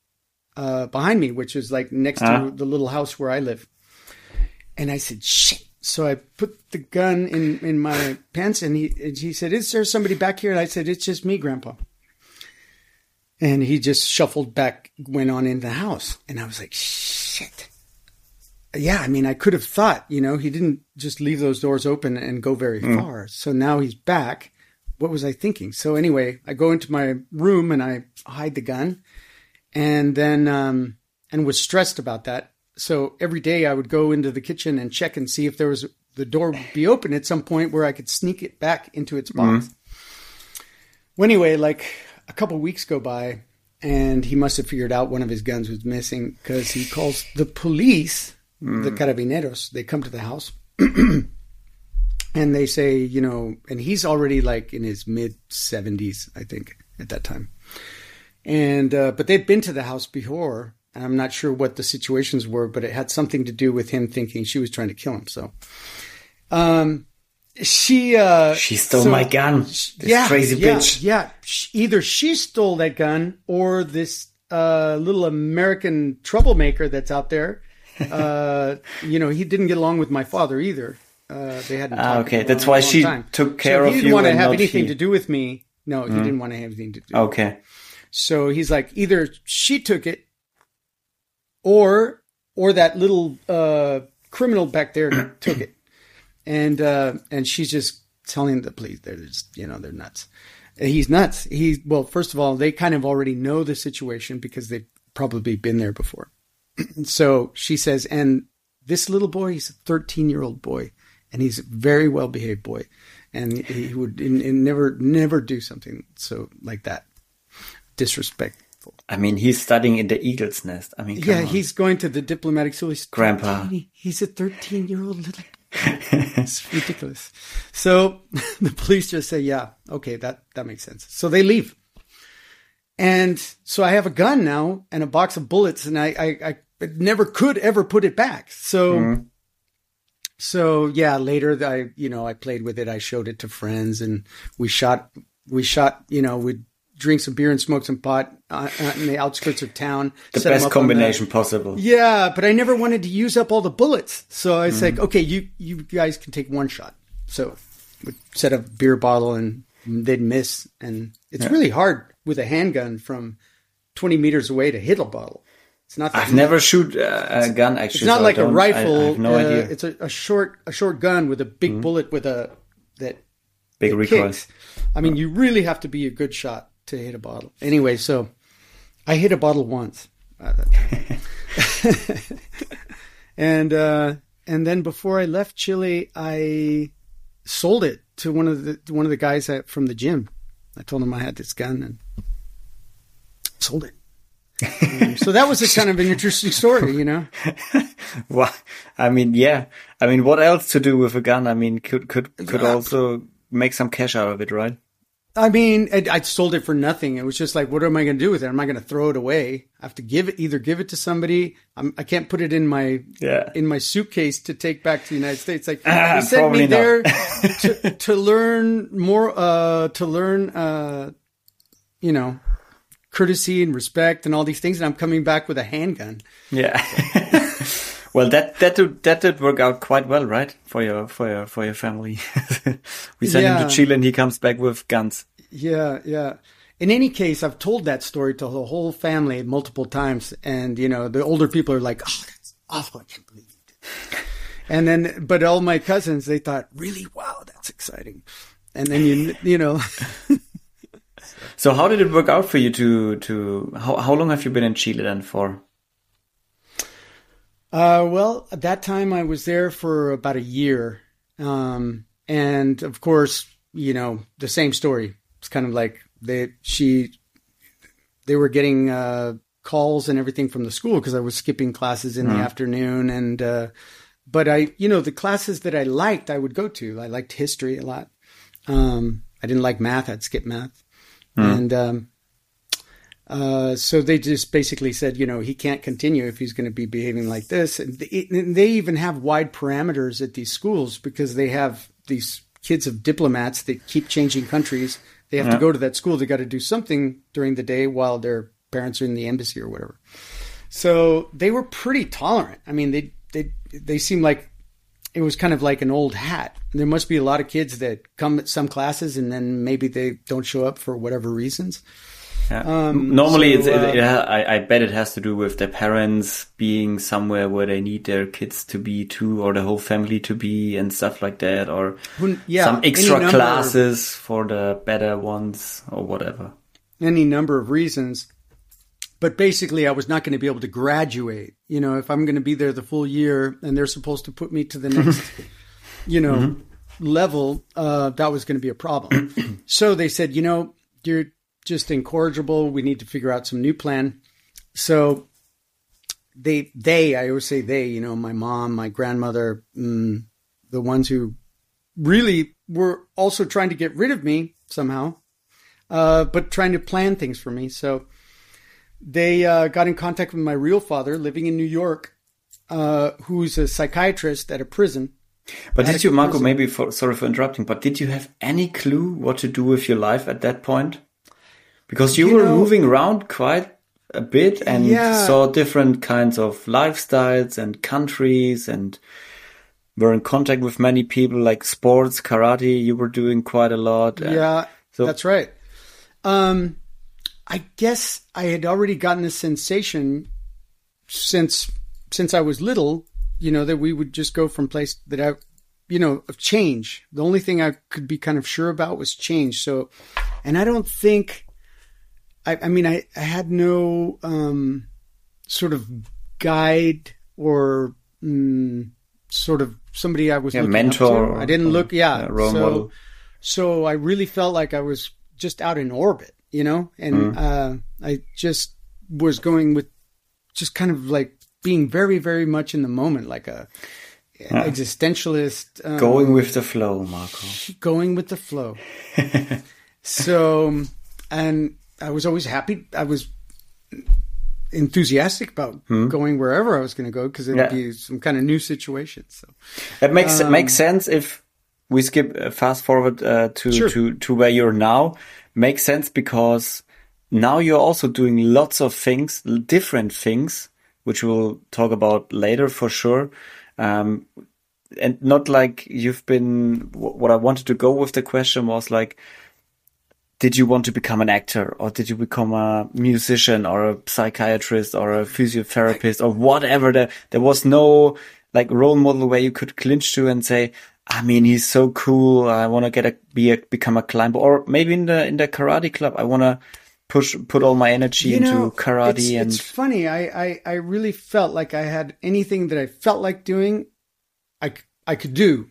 uh, behind me, which is like next uh-huh. to the little house where I live, and I said, "Shit." So I put the gun in, in my pants, and he and he said, "Is there somebody back here?" And I said, "It's just me, Grandpa." And he just shuffled back, went on in the house. And I was like, shit. Yeah, I mean, I could have thought, you know, he didn't just leave those doors open and go very mm. far. So now he's back. What was I thinking? So anyway, I go into my room and I hide the gun and then, um, and was stressed about that. So every day I would go into the kitchen and check and see if there was the door would be open at some point where I could sneak it back into its box. Mm. Well, anyway, like a couple weeks go by and he must have figured out one of his guns was missing because he calls the police, mm. the carabineros. They come to the house and they say, you know, and he's already like in his mid 70s, I think, at that time. And, uh, but they'd been to the house before And I'm not sure what the situations were, but it had something to do with him thinking she was trying to kill him. So, um, she uh She stole so- my gun. This yeah, crazy yeah, bitch. Yeah, either she stole that gun or this uh, little American troublemaker that's out there. Uh, you know, he didn't get along with my father either. Uh, they hadn't. Ah, okay. That's why she time. took care so of he didn't want to have anything he. Mm. to do with me. No, he didn't want to have anything to do. Okay. So he's like, either she took it, or or that little uh, criminal back there took it, and uh, and she's just telling the police they're just you know they're nuts. He's nuts. He well, first of all, they kind of already know the situation because they've probably been there before. so she says, and this little boy, he's a 13 year old boy, and he's a very well behaved boy, and he would and, and never never do something so like that disrespectful. I mean, he's studying in the Eagle's Nest. I mean, Yeah, on. he's going to the diplomatic school. He's Grandpa. 13. He's a 13 year old little. it's ridiculous. So the police just say, yeah, okay, that, that makes sense. So they leave. And so I have a gun now and a box of bullets and I, I, I never could ever put it back. So, Mm-hmm. so yeah, later I, you know, I played with it. I showed it to friends and we shot, we shot, you know, we'd drink some beer and smoke some pot uh, uh, in the outskirts of town. the best the- combination possible. yeah, but I never wanted to use up all the bullets. So I was Mm. like, okay, you you guys can take one shot. So we set a beer bottle and they'd miss. And it's really hard with a handgun from 20 meters away to hit a bottle. It's not that I've never shoot uh, a gun actually. it's not so like a don't- I- rifle. I, have no uh, idea. Mm. It's a, a short a short gun with a big bullet with a that Big recoil. kicks. I mean, you really have to be a good shot to hit a bottle. Anyway, so I hit a bottle once, and uh, and then before I left Chile, I sold it to one of the one of the guys at, from the gym. I told him I had this gun and sold it. Um, so that was a kind of an interesting story, you know. Well, I mean, yeah. I mean, what else to do with a gun? I mean, could could could also make some cash out of it, right? I mean, I, I sold it for nothing. It was just like, what am I going to do with it? Am I going to throw it away? I have to give it, either give it to somebody. I'm, I can't put it in my Yeah. in my suitcase to take back to the United States. Like Ah, they sent me not. there to, to learn more, uh, to learn, uh, you know, courtesy and respect and all these things. And I'm coming back with a handgun. Yeah. Well, that that did, that did work out quite well, right? For your for your for your family. we send him to Chile, and he comes back with guns. Yeah, yeah. In any case, I've told that story to the whole family multiple times, and you know, the older people are like, "Oh, that's awful! I can't believe you did." And then, but all my cousins, they thought, "Really? Wow, that's exciting." And then you, you know, So, how did it work out for you to to how how long have you been in Chile then for? Uh, well, at that time I was there for about a year. Um, and of course, you know, the same story. It's kind of like they, she, they were getting, uh, calls and everything from the school because I was skipping classes in the afternoon. And, uh, but I, you know, the classes that I liked, I would go to. I liked history a lot. Um, I didn't like math. I'd skip math. And, um, uh, so they just basically said, you know, he can't continue if he's going to be behaving like this. And they, and they even have wide parameters at these schools because they have these kids of diplomats that keep changing countries. They have to go to that school. They got to do something during the day while their parents are in the embassy or whatever. So they were pretty tolerant. I mean, they they they seemed like it was kind of like an old hat. There must be a lot of kids that come at some classes and then maybe they don't show up for whatever reasons. Yeah. Um, Normally, so, it's, uh, it, I, I bet it has to do with their parents being somewhere where they need their kids to be too, or the whole family to be, and stuff like that, or yeah, some extra classes for the better ones, or whatever. any number of reasons. But basically, I was not going to be able to graduate. You know, if I'm going to be there the full year and they're supposed to put me to the next, you know, level, uh, that was going to be a problem. so they said, you know, you're just incorrigible. We need to figure out some new plan. So they, they, I always say they, you know, my mom, my grandmother, mm, the ones who really were also trying to get rid of me somehow uh, but trying to plan things for me. So they uh, got in contact with my real father living in New York, uh, who's a psychiatrist at a prison. But did you, Marco, prison. maybe for, sorry for interrupting, but did you have any clue what to do with your life at that point? Because you, You were know- moving around quite a bit and Yeah. saw different kinds of lifestyles and countries and were in contact with many people like sports, karate, you were doing quite a lot. Yeah, So- that's right. Um, I guess I had already gotten the sensation since since I was little, you know, that we would just go from place that I, you know, of change. The only thing I could be kind of sure about was change. So, and I don't think, I, I mean, I, I had no um, sort of guide or mm, sort of somebody I was Yeah, looking mentor Up to. I didn't look, yeah, yeah, so, model. so I really felt like I was just out in orbit, you know, and Mm. uh, I just was going with just kind of like being very, very much in the moment, like a existentialist, um, Going with the flow, Marco. going with the flow. so, and I was always happy. I was enthusiastic about going wherever I was going to go because it'd Hmm. Yeah. be some kind of new situation. So, It makes Um, makes sense if we skip uh, fast forward uh, to Sure. to to where you're now. Makes sense because now you're also doing lots of things, different things, which we'll talk about later for sure. Um, and not like you've been. wh- What I wanted to go with the question was like, did you want to become an actor or did you become a musician or a psychiatrist or a physiotherapist or whatever there there was no like role model where you could clinch to and say i mean he's so cool i want to get a be a become a climber or maybe in the in the karate club i want to push put all my energy into karate it's, and it's funny. I, I, I really felt like I had anything that I felt like doing, i i could do.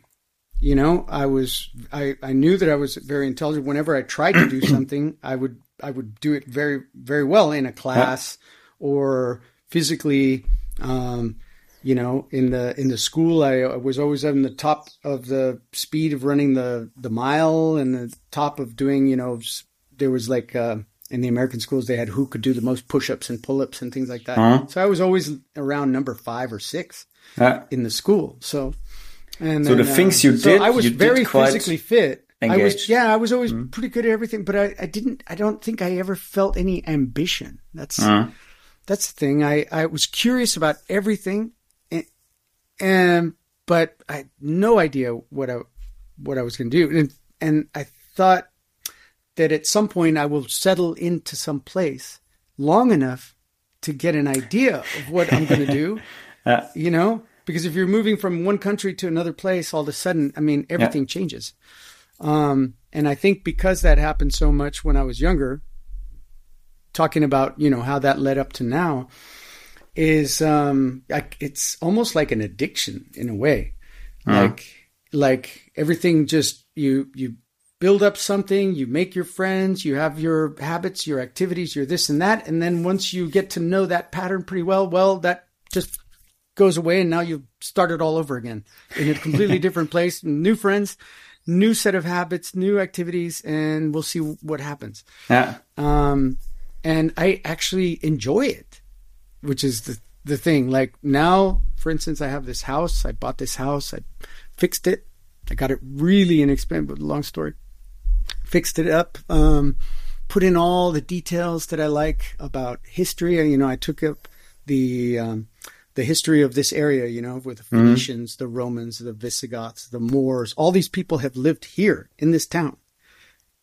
You know, I was I, I knew that I was very intelligent. Whenever I tried to do something, I would I would do it very very well in a class or physically. Um, you know, in the in the school, I, I was always on the top of the speed of running the the mile and the top of doing. You know, there was like uh, in the American schools they had who could do the most push-ups and pull-ups and things like that. Uh-huh. So I was always around number five or six Yeah. in the school. So, and So the then, things uh, you so did, I was very physically fit. I was. Yeah, I was always pretty good at everything, but I, I didn't, I don't think I ever felt any ambition. That's, Uh-huh. that's the thing. I, I was curious about everything, and, and but I had no idea what I, what I was going to do, and and I thought that at some point I will settle into some place long enough to get an idea of what I'm going to do. Yeah. You know, because if you're moving from one country to another place, all of a sudden, I mean, everything changes. Um, and I think because that happened so much when I was younger, talking about you know how that led up to now, is um, like it's almost like an addiction in a way, like like everything just you you build up something, you make your friends, you have your habits, your activities, your this and that. And then once you get to know that pattern pretty well, well, that just goes away. And now you start it all over again in a completely different place, new friends, new set of habits, new activities, and we'll see what happens. Yeah. Um, and I actually enjoy it, which is the, the thing. Like now, for instance, I have this house. I bought this house. I fixed it. I got it really inexpensive. Long story. Fixed it up. Um, put in all the details that I like about history. You know, I took up the um, the history of this area. You know, with the Phoenicians, the Romans, the Visigoths, the Moors. All these people have lived here in this town,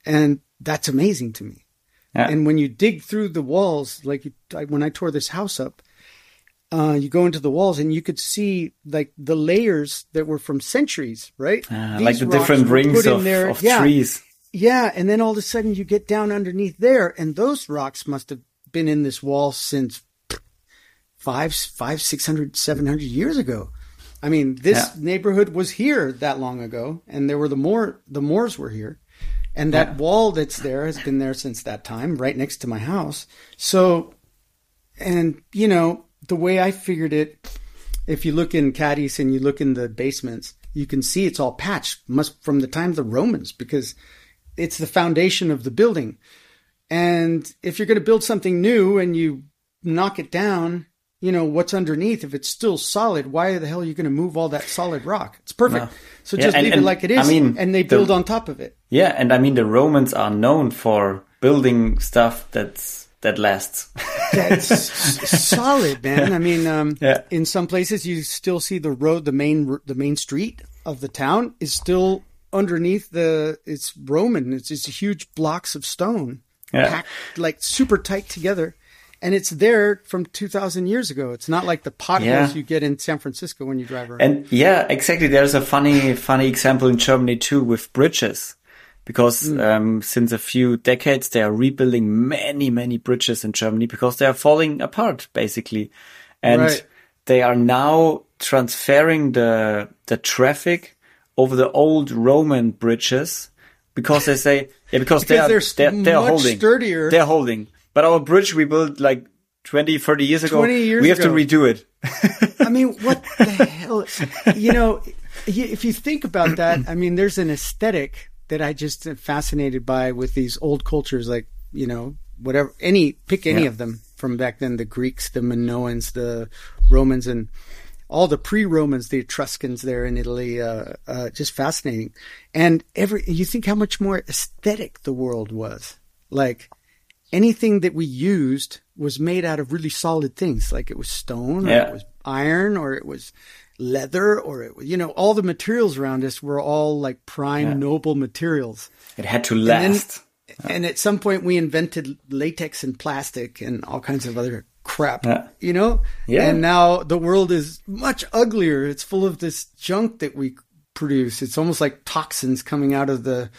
and that's amazing to me. Yeah. And when you dig through the walls, like you, I, when I tore this house up, uh, you go into the walls and you could see like the layers that were from centuries, right? Uh, like the different rings of, there. of yeah, trees. Yeah, and then all of a sudden you get down underneath there, and those rocks must have been in this wall since five, five, six hundred, seven hundred years ago. I mean, this Yeah. neighborhood was here that long ago, and there were the Moor, the Moors were here, and that Yeah. wall that's there has been there since that time, right next to my house. So, and you know, the way I figured it, if you look in Cadiz and you look in the basements, you can see it's all patched, must from the time of the Romans, because it's the foundation of the building. And if you're going to build something new and you knock it down, you know, what's underneath, if it's still solid, why the hell are you going to move all that solid rock? It's perfect. No. So Yeah, just and- leave and, it like it is, I mean, and they the- build on top of it. Yeah, and I mean the Romans are known for building stuff that's that lasts. That's solid, man. I mean, um, Yeah. in some places you still see the road, the main, the main street of the town is still underneath the. It's Roman. It's just huge blocks of stone Yeah. packed like super tight together, and it's there from two thousand years ago. It's not like the potholes Yeah. you get in San Francisco when you drive around. And yeah, exactly. There's a funny, funny example in Germany too with bridges, because Hmm. um, since a few decades they are rebuilding many, many bridges in Germany because they are falling apart basically, and Right. they are now transferring the the traffic over the old Roman bridges because they say yeah because, they are they're they're, they're much holding sturdier. they're holding. But our bridge we built like 20, 30 years ago. 20 years we have ago. to redo it. I mean, what the hell? You know, if you think about that, I mean, there's an aesthetic that I just am fascinated by with these old cultures, like, you know, whatever, any, pick any Yeah. of them from back then the Greeks, the Minoans, the Romans, and all the pre-Romans, the Etruscans there in Italy, uh, uh, just fascinating. And every, you think how much more aesthetic the world was. Like, anything that we used was made out of really solid things, like it was stone, or it was iron, or it was leather, or it was, you know, all the materials around us were all like prime, noble materials. It had to then- last. And at some point, we invented latex and plastic and all kinds of other crap, Yeah. you know? Yeah. And now the world is much uglier. It's full of this junk that we produce. It's almost like toxins coming out of the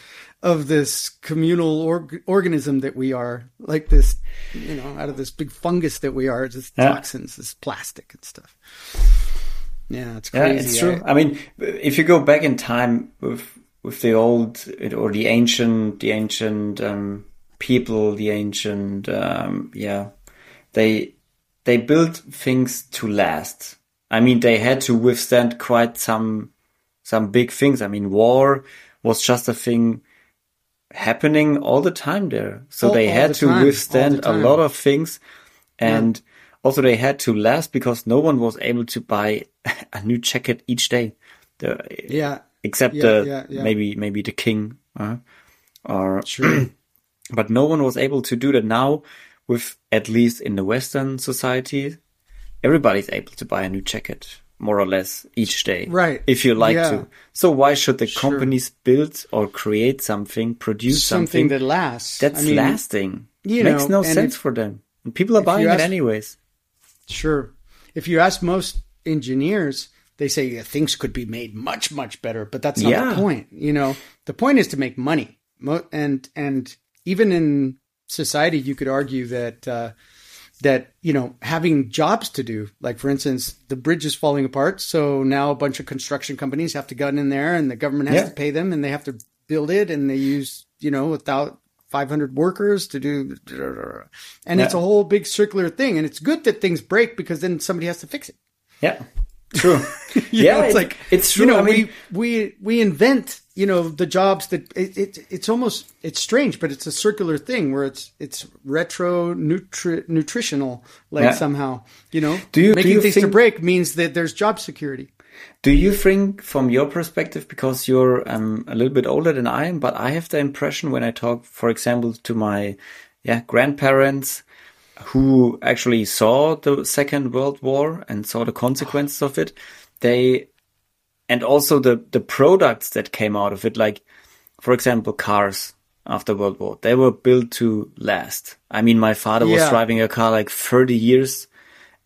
of this communal org- organism that we are, like this, you know, out of this big fungus that we are. Just Yeah. toxins, this plastic and stuff. Yeah, it's Yeah, it's true. I- I mean, if you go back in time with with the old or the ancient, the ancient um, people, the ancient, um, yeah, they they built things to last. I mean, they had to withstand quite some some big things. I mean, war was just a thing happening all the time there, so All- they had the to time, withstand a lot of things, and also they had to last because no one was able to buy a new jacket each day. The, yeah, except Yeah, the yeah, yeah. maybe maybe the king uh, or sure. but no one was able to do that. Now with at least in the western society everybody's able to buy a new jacket more or less each day Right. if you like Yeah. to so why should the Sure. companies build or create something produce Something something, that lasts. that's I mean, lasting you makes know, no sense if- for them and people are buying it anyways Sure. If you ask most engineers, they say yeah, things could be made much much better, but that's not Yeah. the point. You know, the point is to make money. Mo- And and even in society, you could argue that uh, that you know having jobs to do, like for instance, the bridge is falling apart, so now a bunch of construction companies have to get in there, and the government has Yeah. to pay them, and they have to build it, and they use you know without. 500 workers to do, and it's a whole big circular thing. And it's good that things break because then somebody has to fix it. yeah true yeah know, it's it- like it's true You know, I mean, we we we invent you know the jobs that it, it it's almost it's strange, but it's a circular thing where it's it's retro nutri- nutritional like Yeah. somehow you know Do you- do making you things to break means that there's job security. Do you think, from your perspective, because you're um, a little bit older than I am, but I have the impression when I talk, for example, to my yeah grandparents who actually saw the Second World War and saw the consequences of it, they and also the the products that came out of it, like for example, cars after World War, they were built to last. I mean, my father was driving a car like 30 years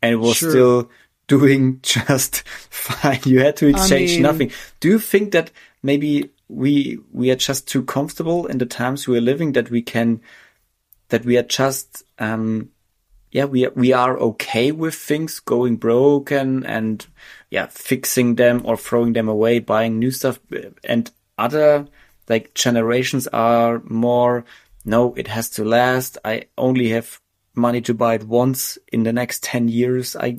and it was Sure. still doing just fine. You had to exchange mean- nothing. Do you think that maybe we we are just too comfortable in the times we are living that we can that we are just um yeah we are, we are okay with things going broken and yeah fixing them or throwing them away buying new stuff and other like generations are more no it has to last i only have money to buy it once in the next 10 years i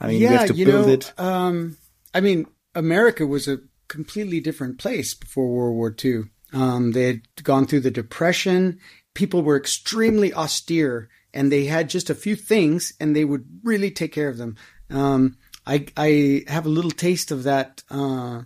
i mean we have to you build know, it Um, I mean, America was a completely different place before World War II. Um, they had gone through the Depression. People were extremely austere, and they had just a few things and they would really take care of them. Um, I, I have a little taste of that, uh,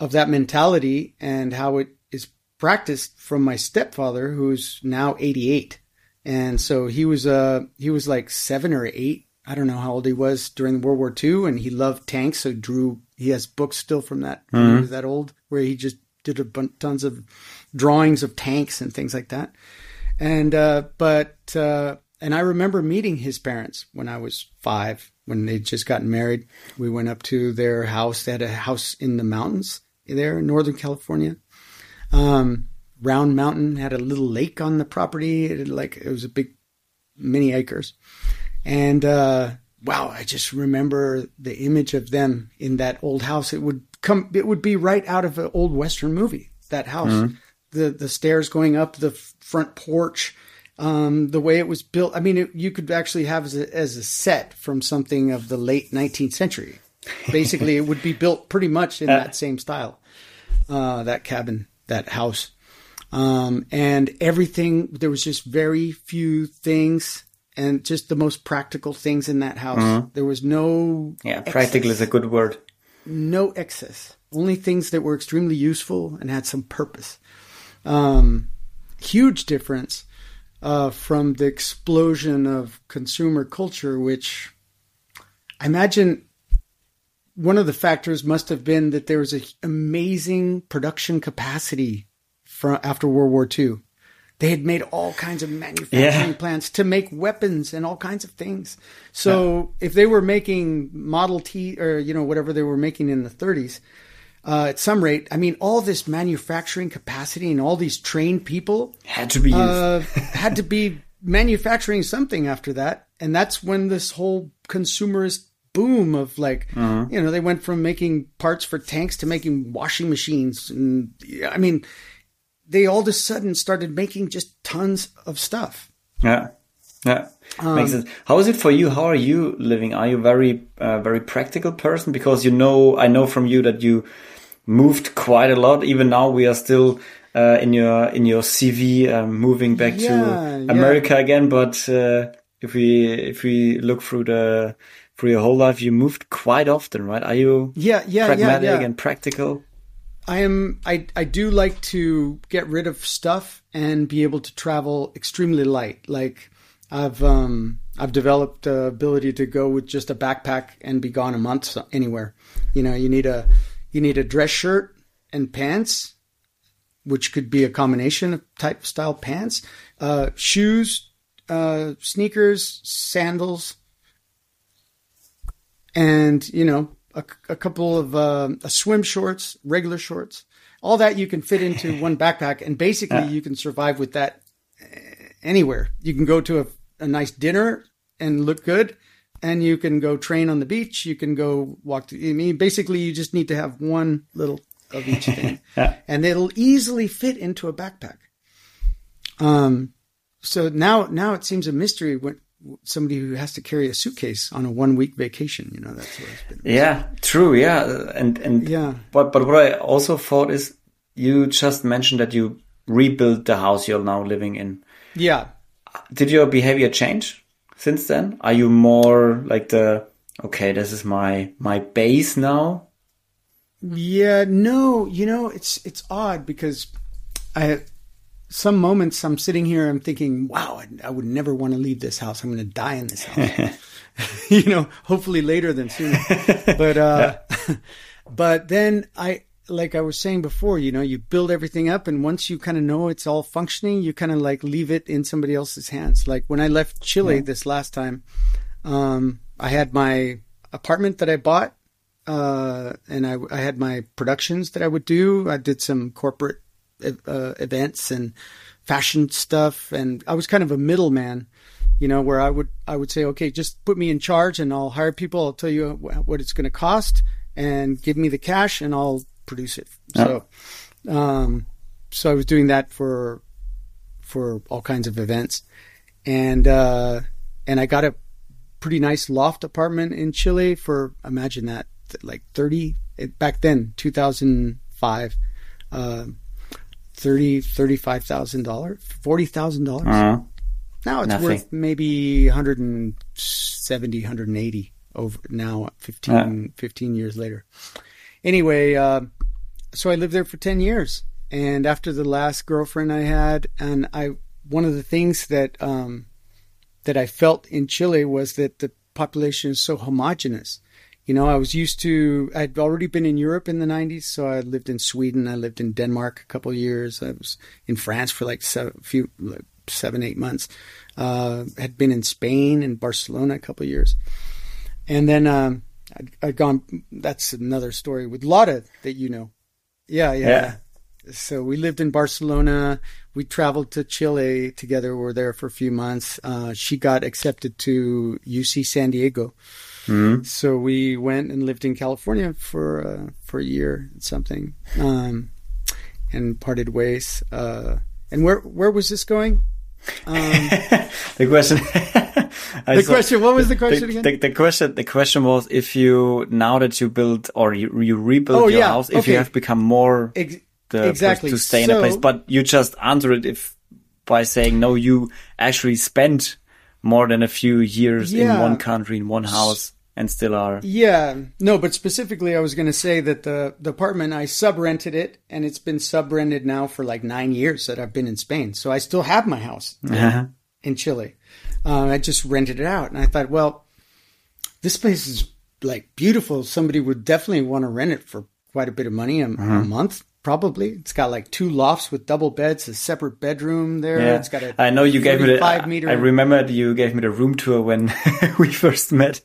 of that mentality and how it is practiced from my stepfather, who's now 88. And so he was, uh, he was like seven or eight. I don't know how old he was during World War II and he loved tanks. So drew, he has books still from that, mm-hmm. he was that old where he just did a bunch, tons of drawings of tanks and things like that. And, uh, but, uh, and I remember meeting his parents when I was five, when they'd just gotten married. We went up to their house. They had a house in the mountains there in Northern California. Um, Round Mountain had a little lake on the property. It like it was a big, many acres, and uh, wow, I just remember the image of them in that old house. It would come. It would be right out of an old western movie. That house, mm-hmm. the the stairs going up, the front porch, um, the way it was built. I mean, it, you could actually have as a, as a set from something of the late 19th century. Basically, it would be built pretty much in uh, that same style. Uh, that cabin, that house, um, and everything. There was just very few things, and just the most practical things in that house. Mm-hmm. There was no yeah, excess, practical is a good word. No excess. Only things that were extremely useful and had some purpose. Um, huge difference uh, from the explosion of consumer culture, which I imagine one of the factors must have been that there was an amazing production capacity for, after World War II. They had made all kinds of manufacturing yeah. plants to make weapons and all kinds of things. So yeah. if they were making Model T or you know whatever they were making in the 30s, uh, at some rate, I mean, all this manufacturing capacity and all these trained people had to be uh, had to be manufacturing something after that, and that's when this whole consumerist boom of like, uh-huh. you know, they went from making parts for tanks to making washing machines, and I mean, they all of a sudden started making just tons of stuff. Yeah, yeah. Um, Makes sense. How is it for you? How are you living? Are you very, uh, very practical person? Because you know, I know from you that you moved quite a lot. Even now, we are still uh, in your in your CV um, moving back yeah, to America yeah. again. But uh, if we if we look through the through your whole life, you moved quite often, right? Are you yeah yeah pragmatic yeah, yeah. and practical? I am. I I do like to get rid of stuff and be able to travel extremely light. Like I've um I've developed the ability to go with just a backpack and be gone a month anywhere. You know, you need a you need a dress shirt and pants, which could be a combination of type style pants, uh, shoes, uh, sneakers, sandals, and you know a, a couple of uh, swim shorts, regular shorts. All that you can fit into one backpack, and basically you can survive with that anywhere. You can go to a, a nice dinner and look good and you can go train on the beach. You can go walk. To, I mean, basically, you just need to have one little of each thing, yeah. and it'll easily fit into a backpack. Um, so now, now it seems a mystery when somebody who has to carry a suitcase on a one week vacation. You know, that's what it's been. Yeah, true. Yeah, and and yeah. But but what I also thought is, you just mentioned that you rebuilt the house you're now living in. Yeah. Did your behavior change? Since then? Are you more like the okay, this is my my base now? Yeah, no, you know, it's it's odd because I some moments I'm sitting here I'm thinking, wow, I, I would never want to leave this house. I'm going to die in this house. you know, hopefully later than sooner. But uh yeah. but then I like I was saying before, you know, you build everything up, and once you kind of know it's all functioning, you kind of like leave it in somebody else's hands. Like when I left Chile yeah. this last time, um, I had my apartment that I bought, uh, and I, I, had my productions that I would do. I did some corporate uh, events and fashion stuff, and I was kind of a middleman. You know, where I would I would say, okay, just put me in charge, and I'll hire people. I'll tell you what it's going to cost, and give me the cash, and I'll produce it. So, um, so I was doing that for for all kinds of events, and uh, and I got a pretty nice loft apartment in Chile for imagine that like thirty back then two thousand five. Uh, thirty thirty five thousand dollars forty thousand uh-huh. dollars Now it's Nothing. worth maybe 170, 180 over now, 15, 15 years later. Anyway, uh, so I lived there for 10 years. And after the last girlfriend I had, and I, one of the things that, um, that I felt in Chile was that the population is so homogenous. You know, I was used to, I'd already been in Europe in the 90s, so I lived in Sweden, I lived in Denmark a couple of years, I was in France for like seven, few, like seven, eight months, uh, had been in Spain and Barcelona a couple of years. And then, um, I'd, I'd gone, that's another story with Lotta that you know. Yeah, yeah. Yeah. So we lived in Barcelona. We traveled to Chile together. We were there for a few months. Uh, she got accepted to UC San Diego. So we went and lived in California for uh, for a year and something, um, and parted ways. Uh, and where where was this going? Um, The question. The saw- question. What was the question the, again? the, the question the question was if you now that you build or you, you rebuild Oh, your yeah, house if you have become more Ex- the exactly. to stay in a place but you just answer it if by saying no you actually spent more than a few years in one country in one house and still are Yeah, no, but specifically, I was going to say that the, the apartment I sub rented it, and it's been sub rented now for like nine years that I've been in Spain. So I still have my house in uh-huh. Chile. Uh, I just rented it out, and I thought, well, this place is like beautiful. Somebody would definitely want to rent it for quite a bit of money a, Mm-hmm. a month, probably. It's got like two lofts with double beds, a separate bedroom there. yeah. It's got a I know you gave me the five meter. I remember you gave me the room tour when we first met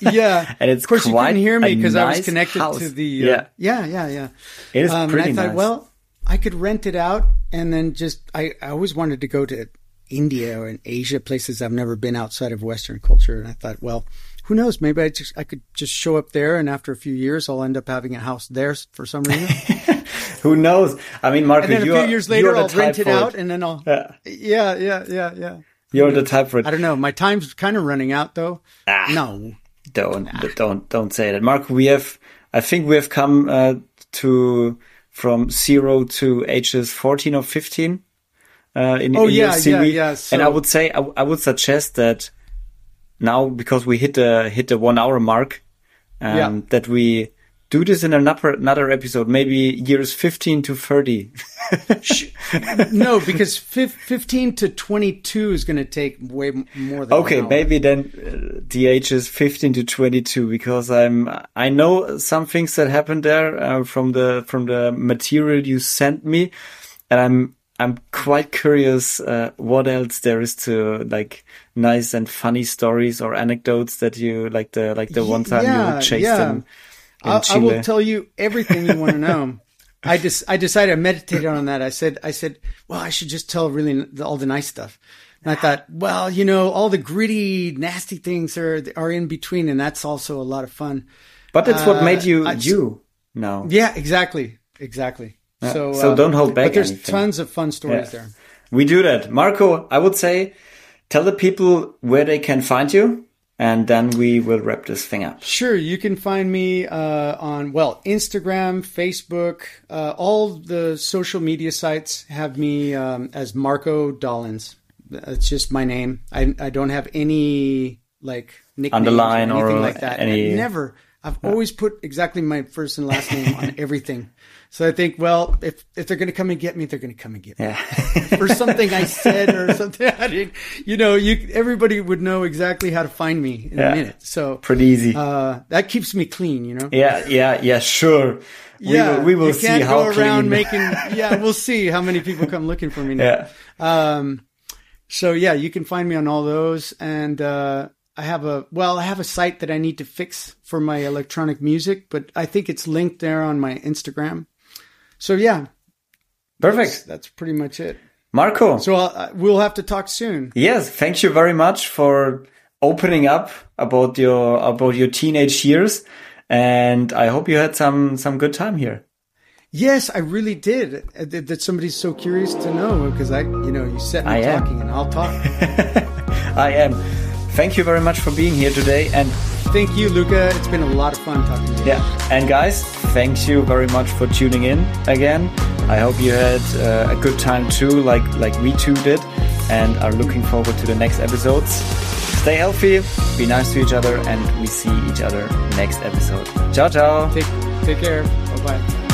Yeah, and it's of course you couldn't hear me because I was nice connected house. to the. Uh, yeah yeah, yeah, yeah. it is Um, pretty and I thought, nice well, I could rent it out and then just. I, I always wanted to go to India or in Asia, places I've never been outside of Western culture. And I thought, well, who knows? Maybe I just I could just show up there, and after a few years, I'll end up having a house there for some reason. who knows I mean Mark, and then a few are, years later, I'll rent it out, and then I'll. Yeah. Yeah, yeah, yeah, yeah. you're the type for it I don't know. My time's kind of running out, though. Ah. No. Don't don't don't say that, Mark. We have, I think we have come uh, to from zero to ages fourteen or fifteen. Uh, in, Oh, in yeah, yeah, yeah, and I would say I, I would suggest that now because we hit the hit the one hour mark, um, Yeah. that we do this in another another episode, maybe years fifteen to thirty. no, because fif- 15 to 22 is going to take way more than Okay, maybe then uh, the age is 15 to 22 because I'm I know some things that happened there uh, from the from the material you sent me, and I'm I'm quite curious uh, what else there is to like nice and funny stories or anecdotes that you like the like the one time yeah, you chased yeah. in I, I will tell you everything you want to know. I just I decided I meditated on that. I said I said, well, I should just tell really all the nice stuff. And I thought, well, you know, all the gritty, nasty things are are in between, and that's also a lot of fun. but that's what uh, made you I- you now. Yeah, exactly, exactly. So so uh, don't hold back But there's anything. tons of fun stories Yeah. there. We do that. Marco, I would say tell the people where they can find you and then we will wrap this thing up. Sure, you can find me uh, on well Instagram, Facebook, uh, all the social media sites have me um, as Marco Dollenz. It's just my name. I I don't have any like nicknames Underline or anything or like that. any- never. I've always put exactly my first and last name on everything. So I think, well, if if they're going to come and get me, they're going to come and get me Yeah. for something I said or something I did. You know, you everybody would know exactly how to find me in Yeah. a minute. So Pretty easy. uh, that keeps me clean, you know. yeah, yeah, yeah, sure. We will, we will you see can't how go around clean. making. Yeah, we'll see how many people come looking for me now. yeah. Um, so yeah, you can find me on all those, and uh, I have a well, I have a site that I need to fix for my electronic music, but I think it's linked there on my Instagram. So yeah, Perfect. that's pretty much it. Marco. So uh, we'll have to talk soon. Yes, thank you very much for opening up about your about your teenage years and I hope you had some some good time here. Yes, I really did. Uh, That somebody's so curious to know because I, you know, you set me I am. talking and I'll talk. I am. Thank you very much for being here today and Thank you, Luca. It's been a lot of fun talking to you. Yeah, and guys, thank you very much for tuning in again. I hope you had uh, a good time too, like like we two did. and are looking forward to the next episodes. Stay healthy, be nice to each other, and we see each other next episode. Ciao, ciao. Take, take care. Bye bye.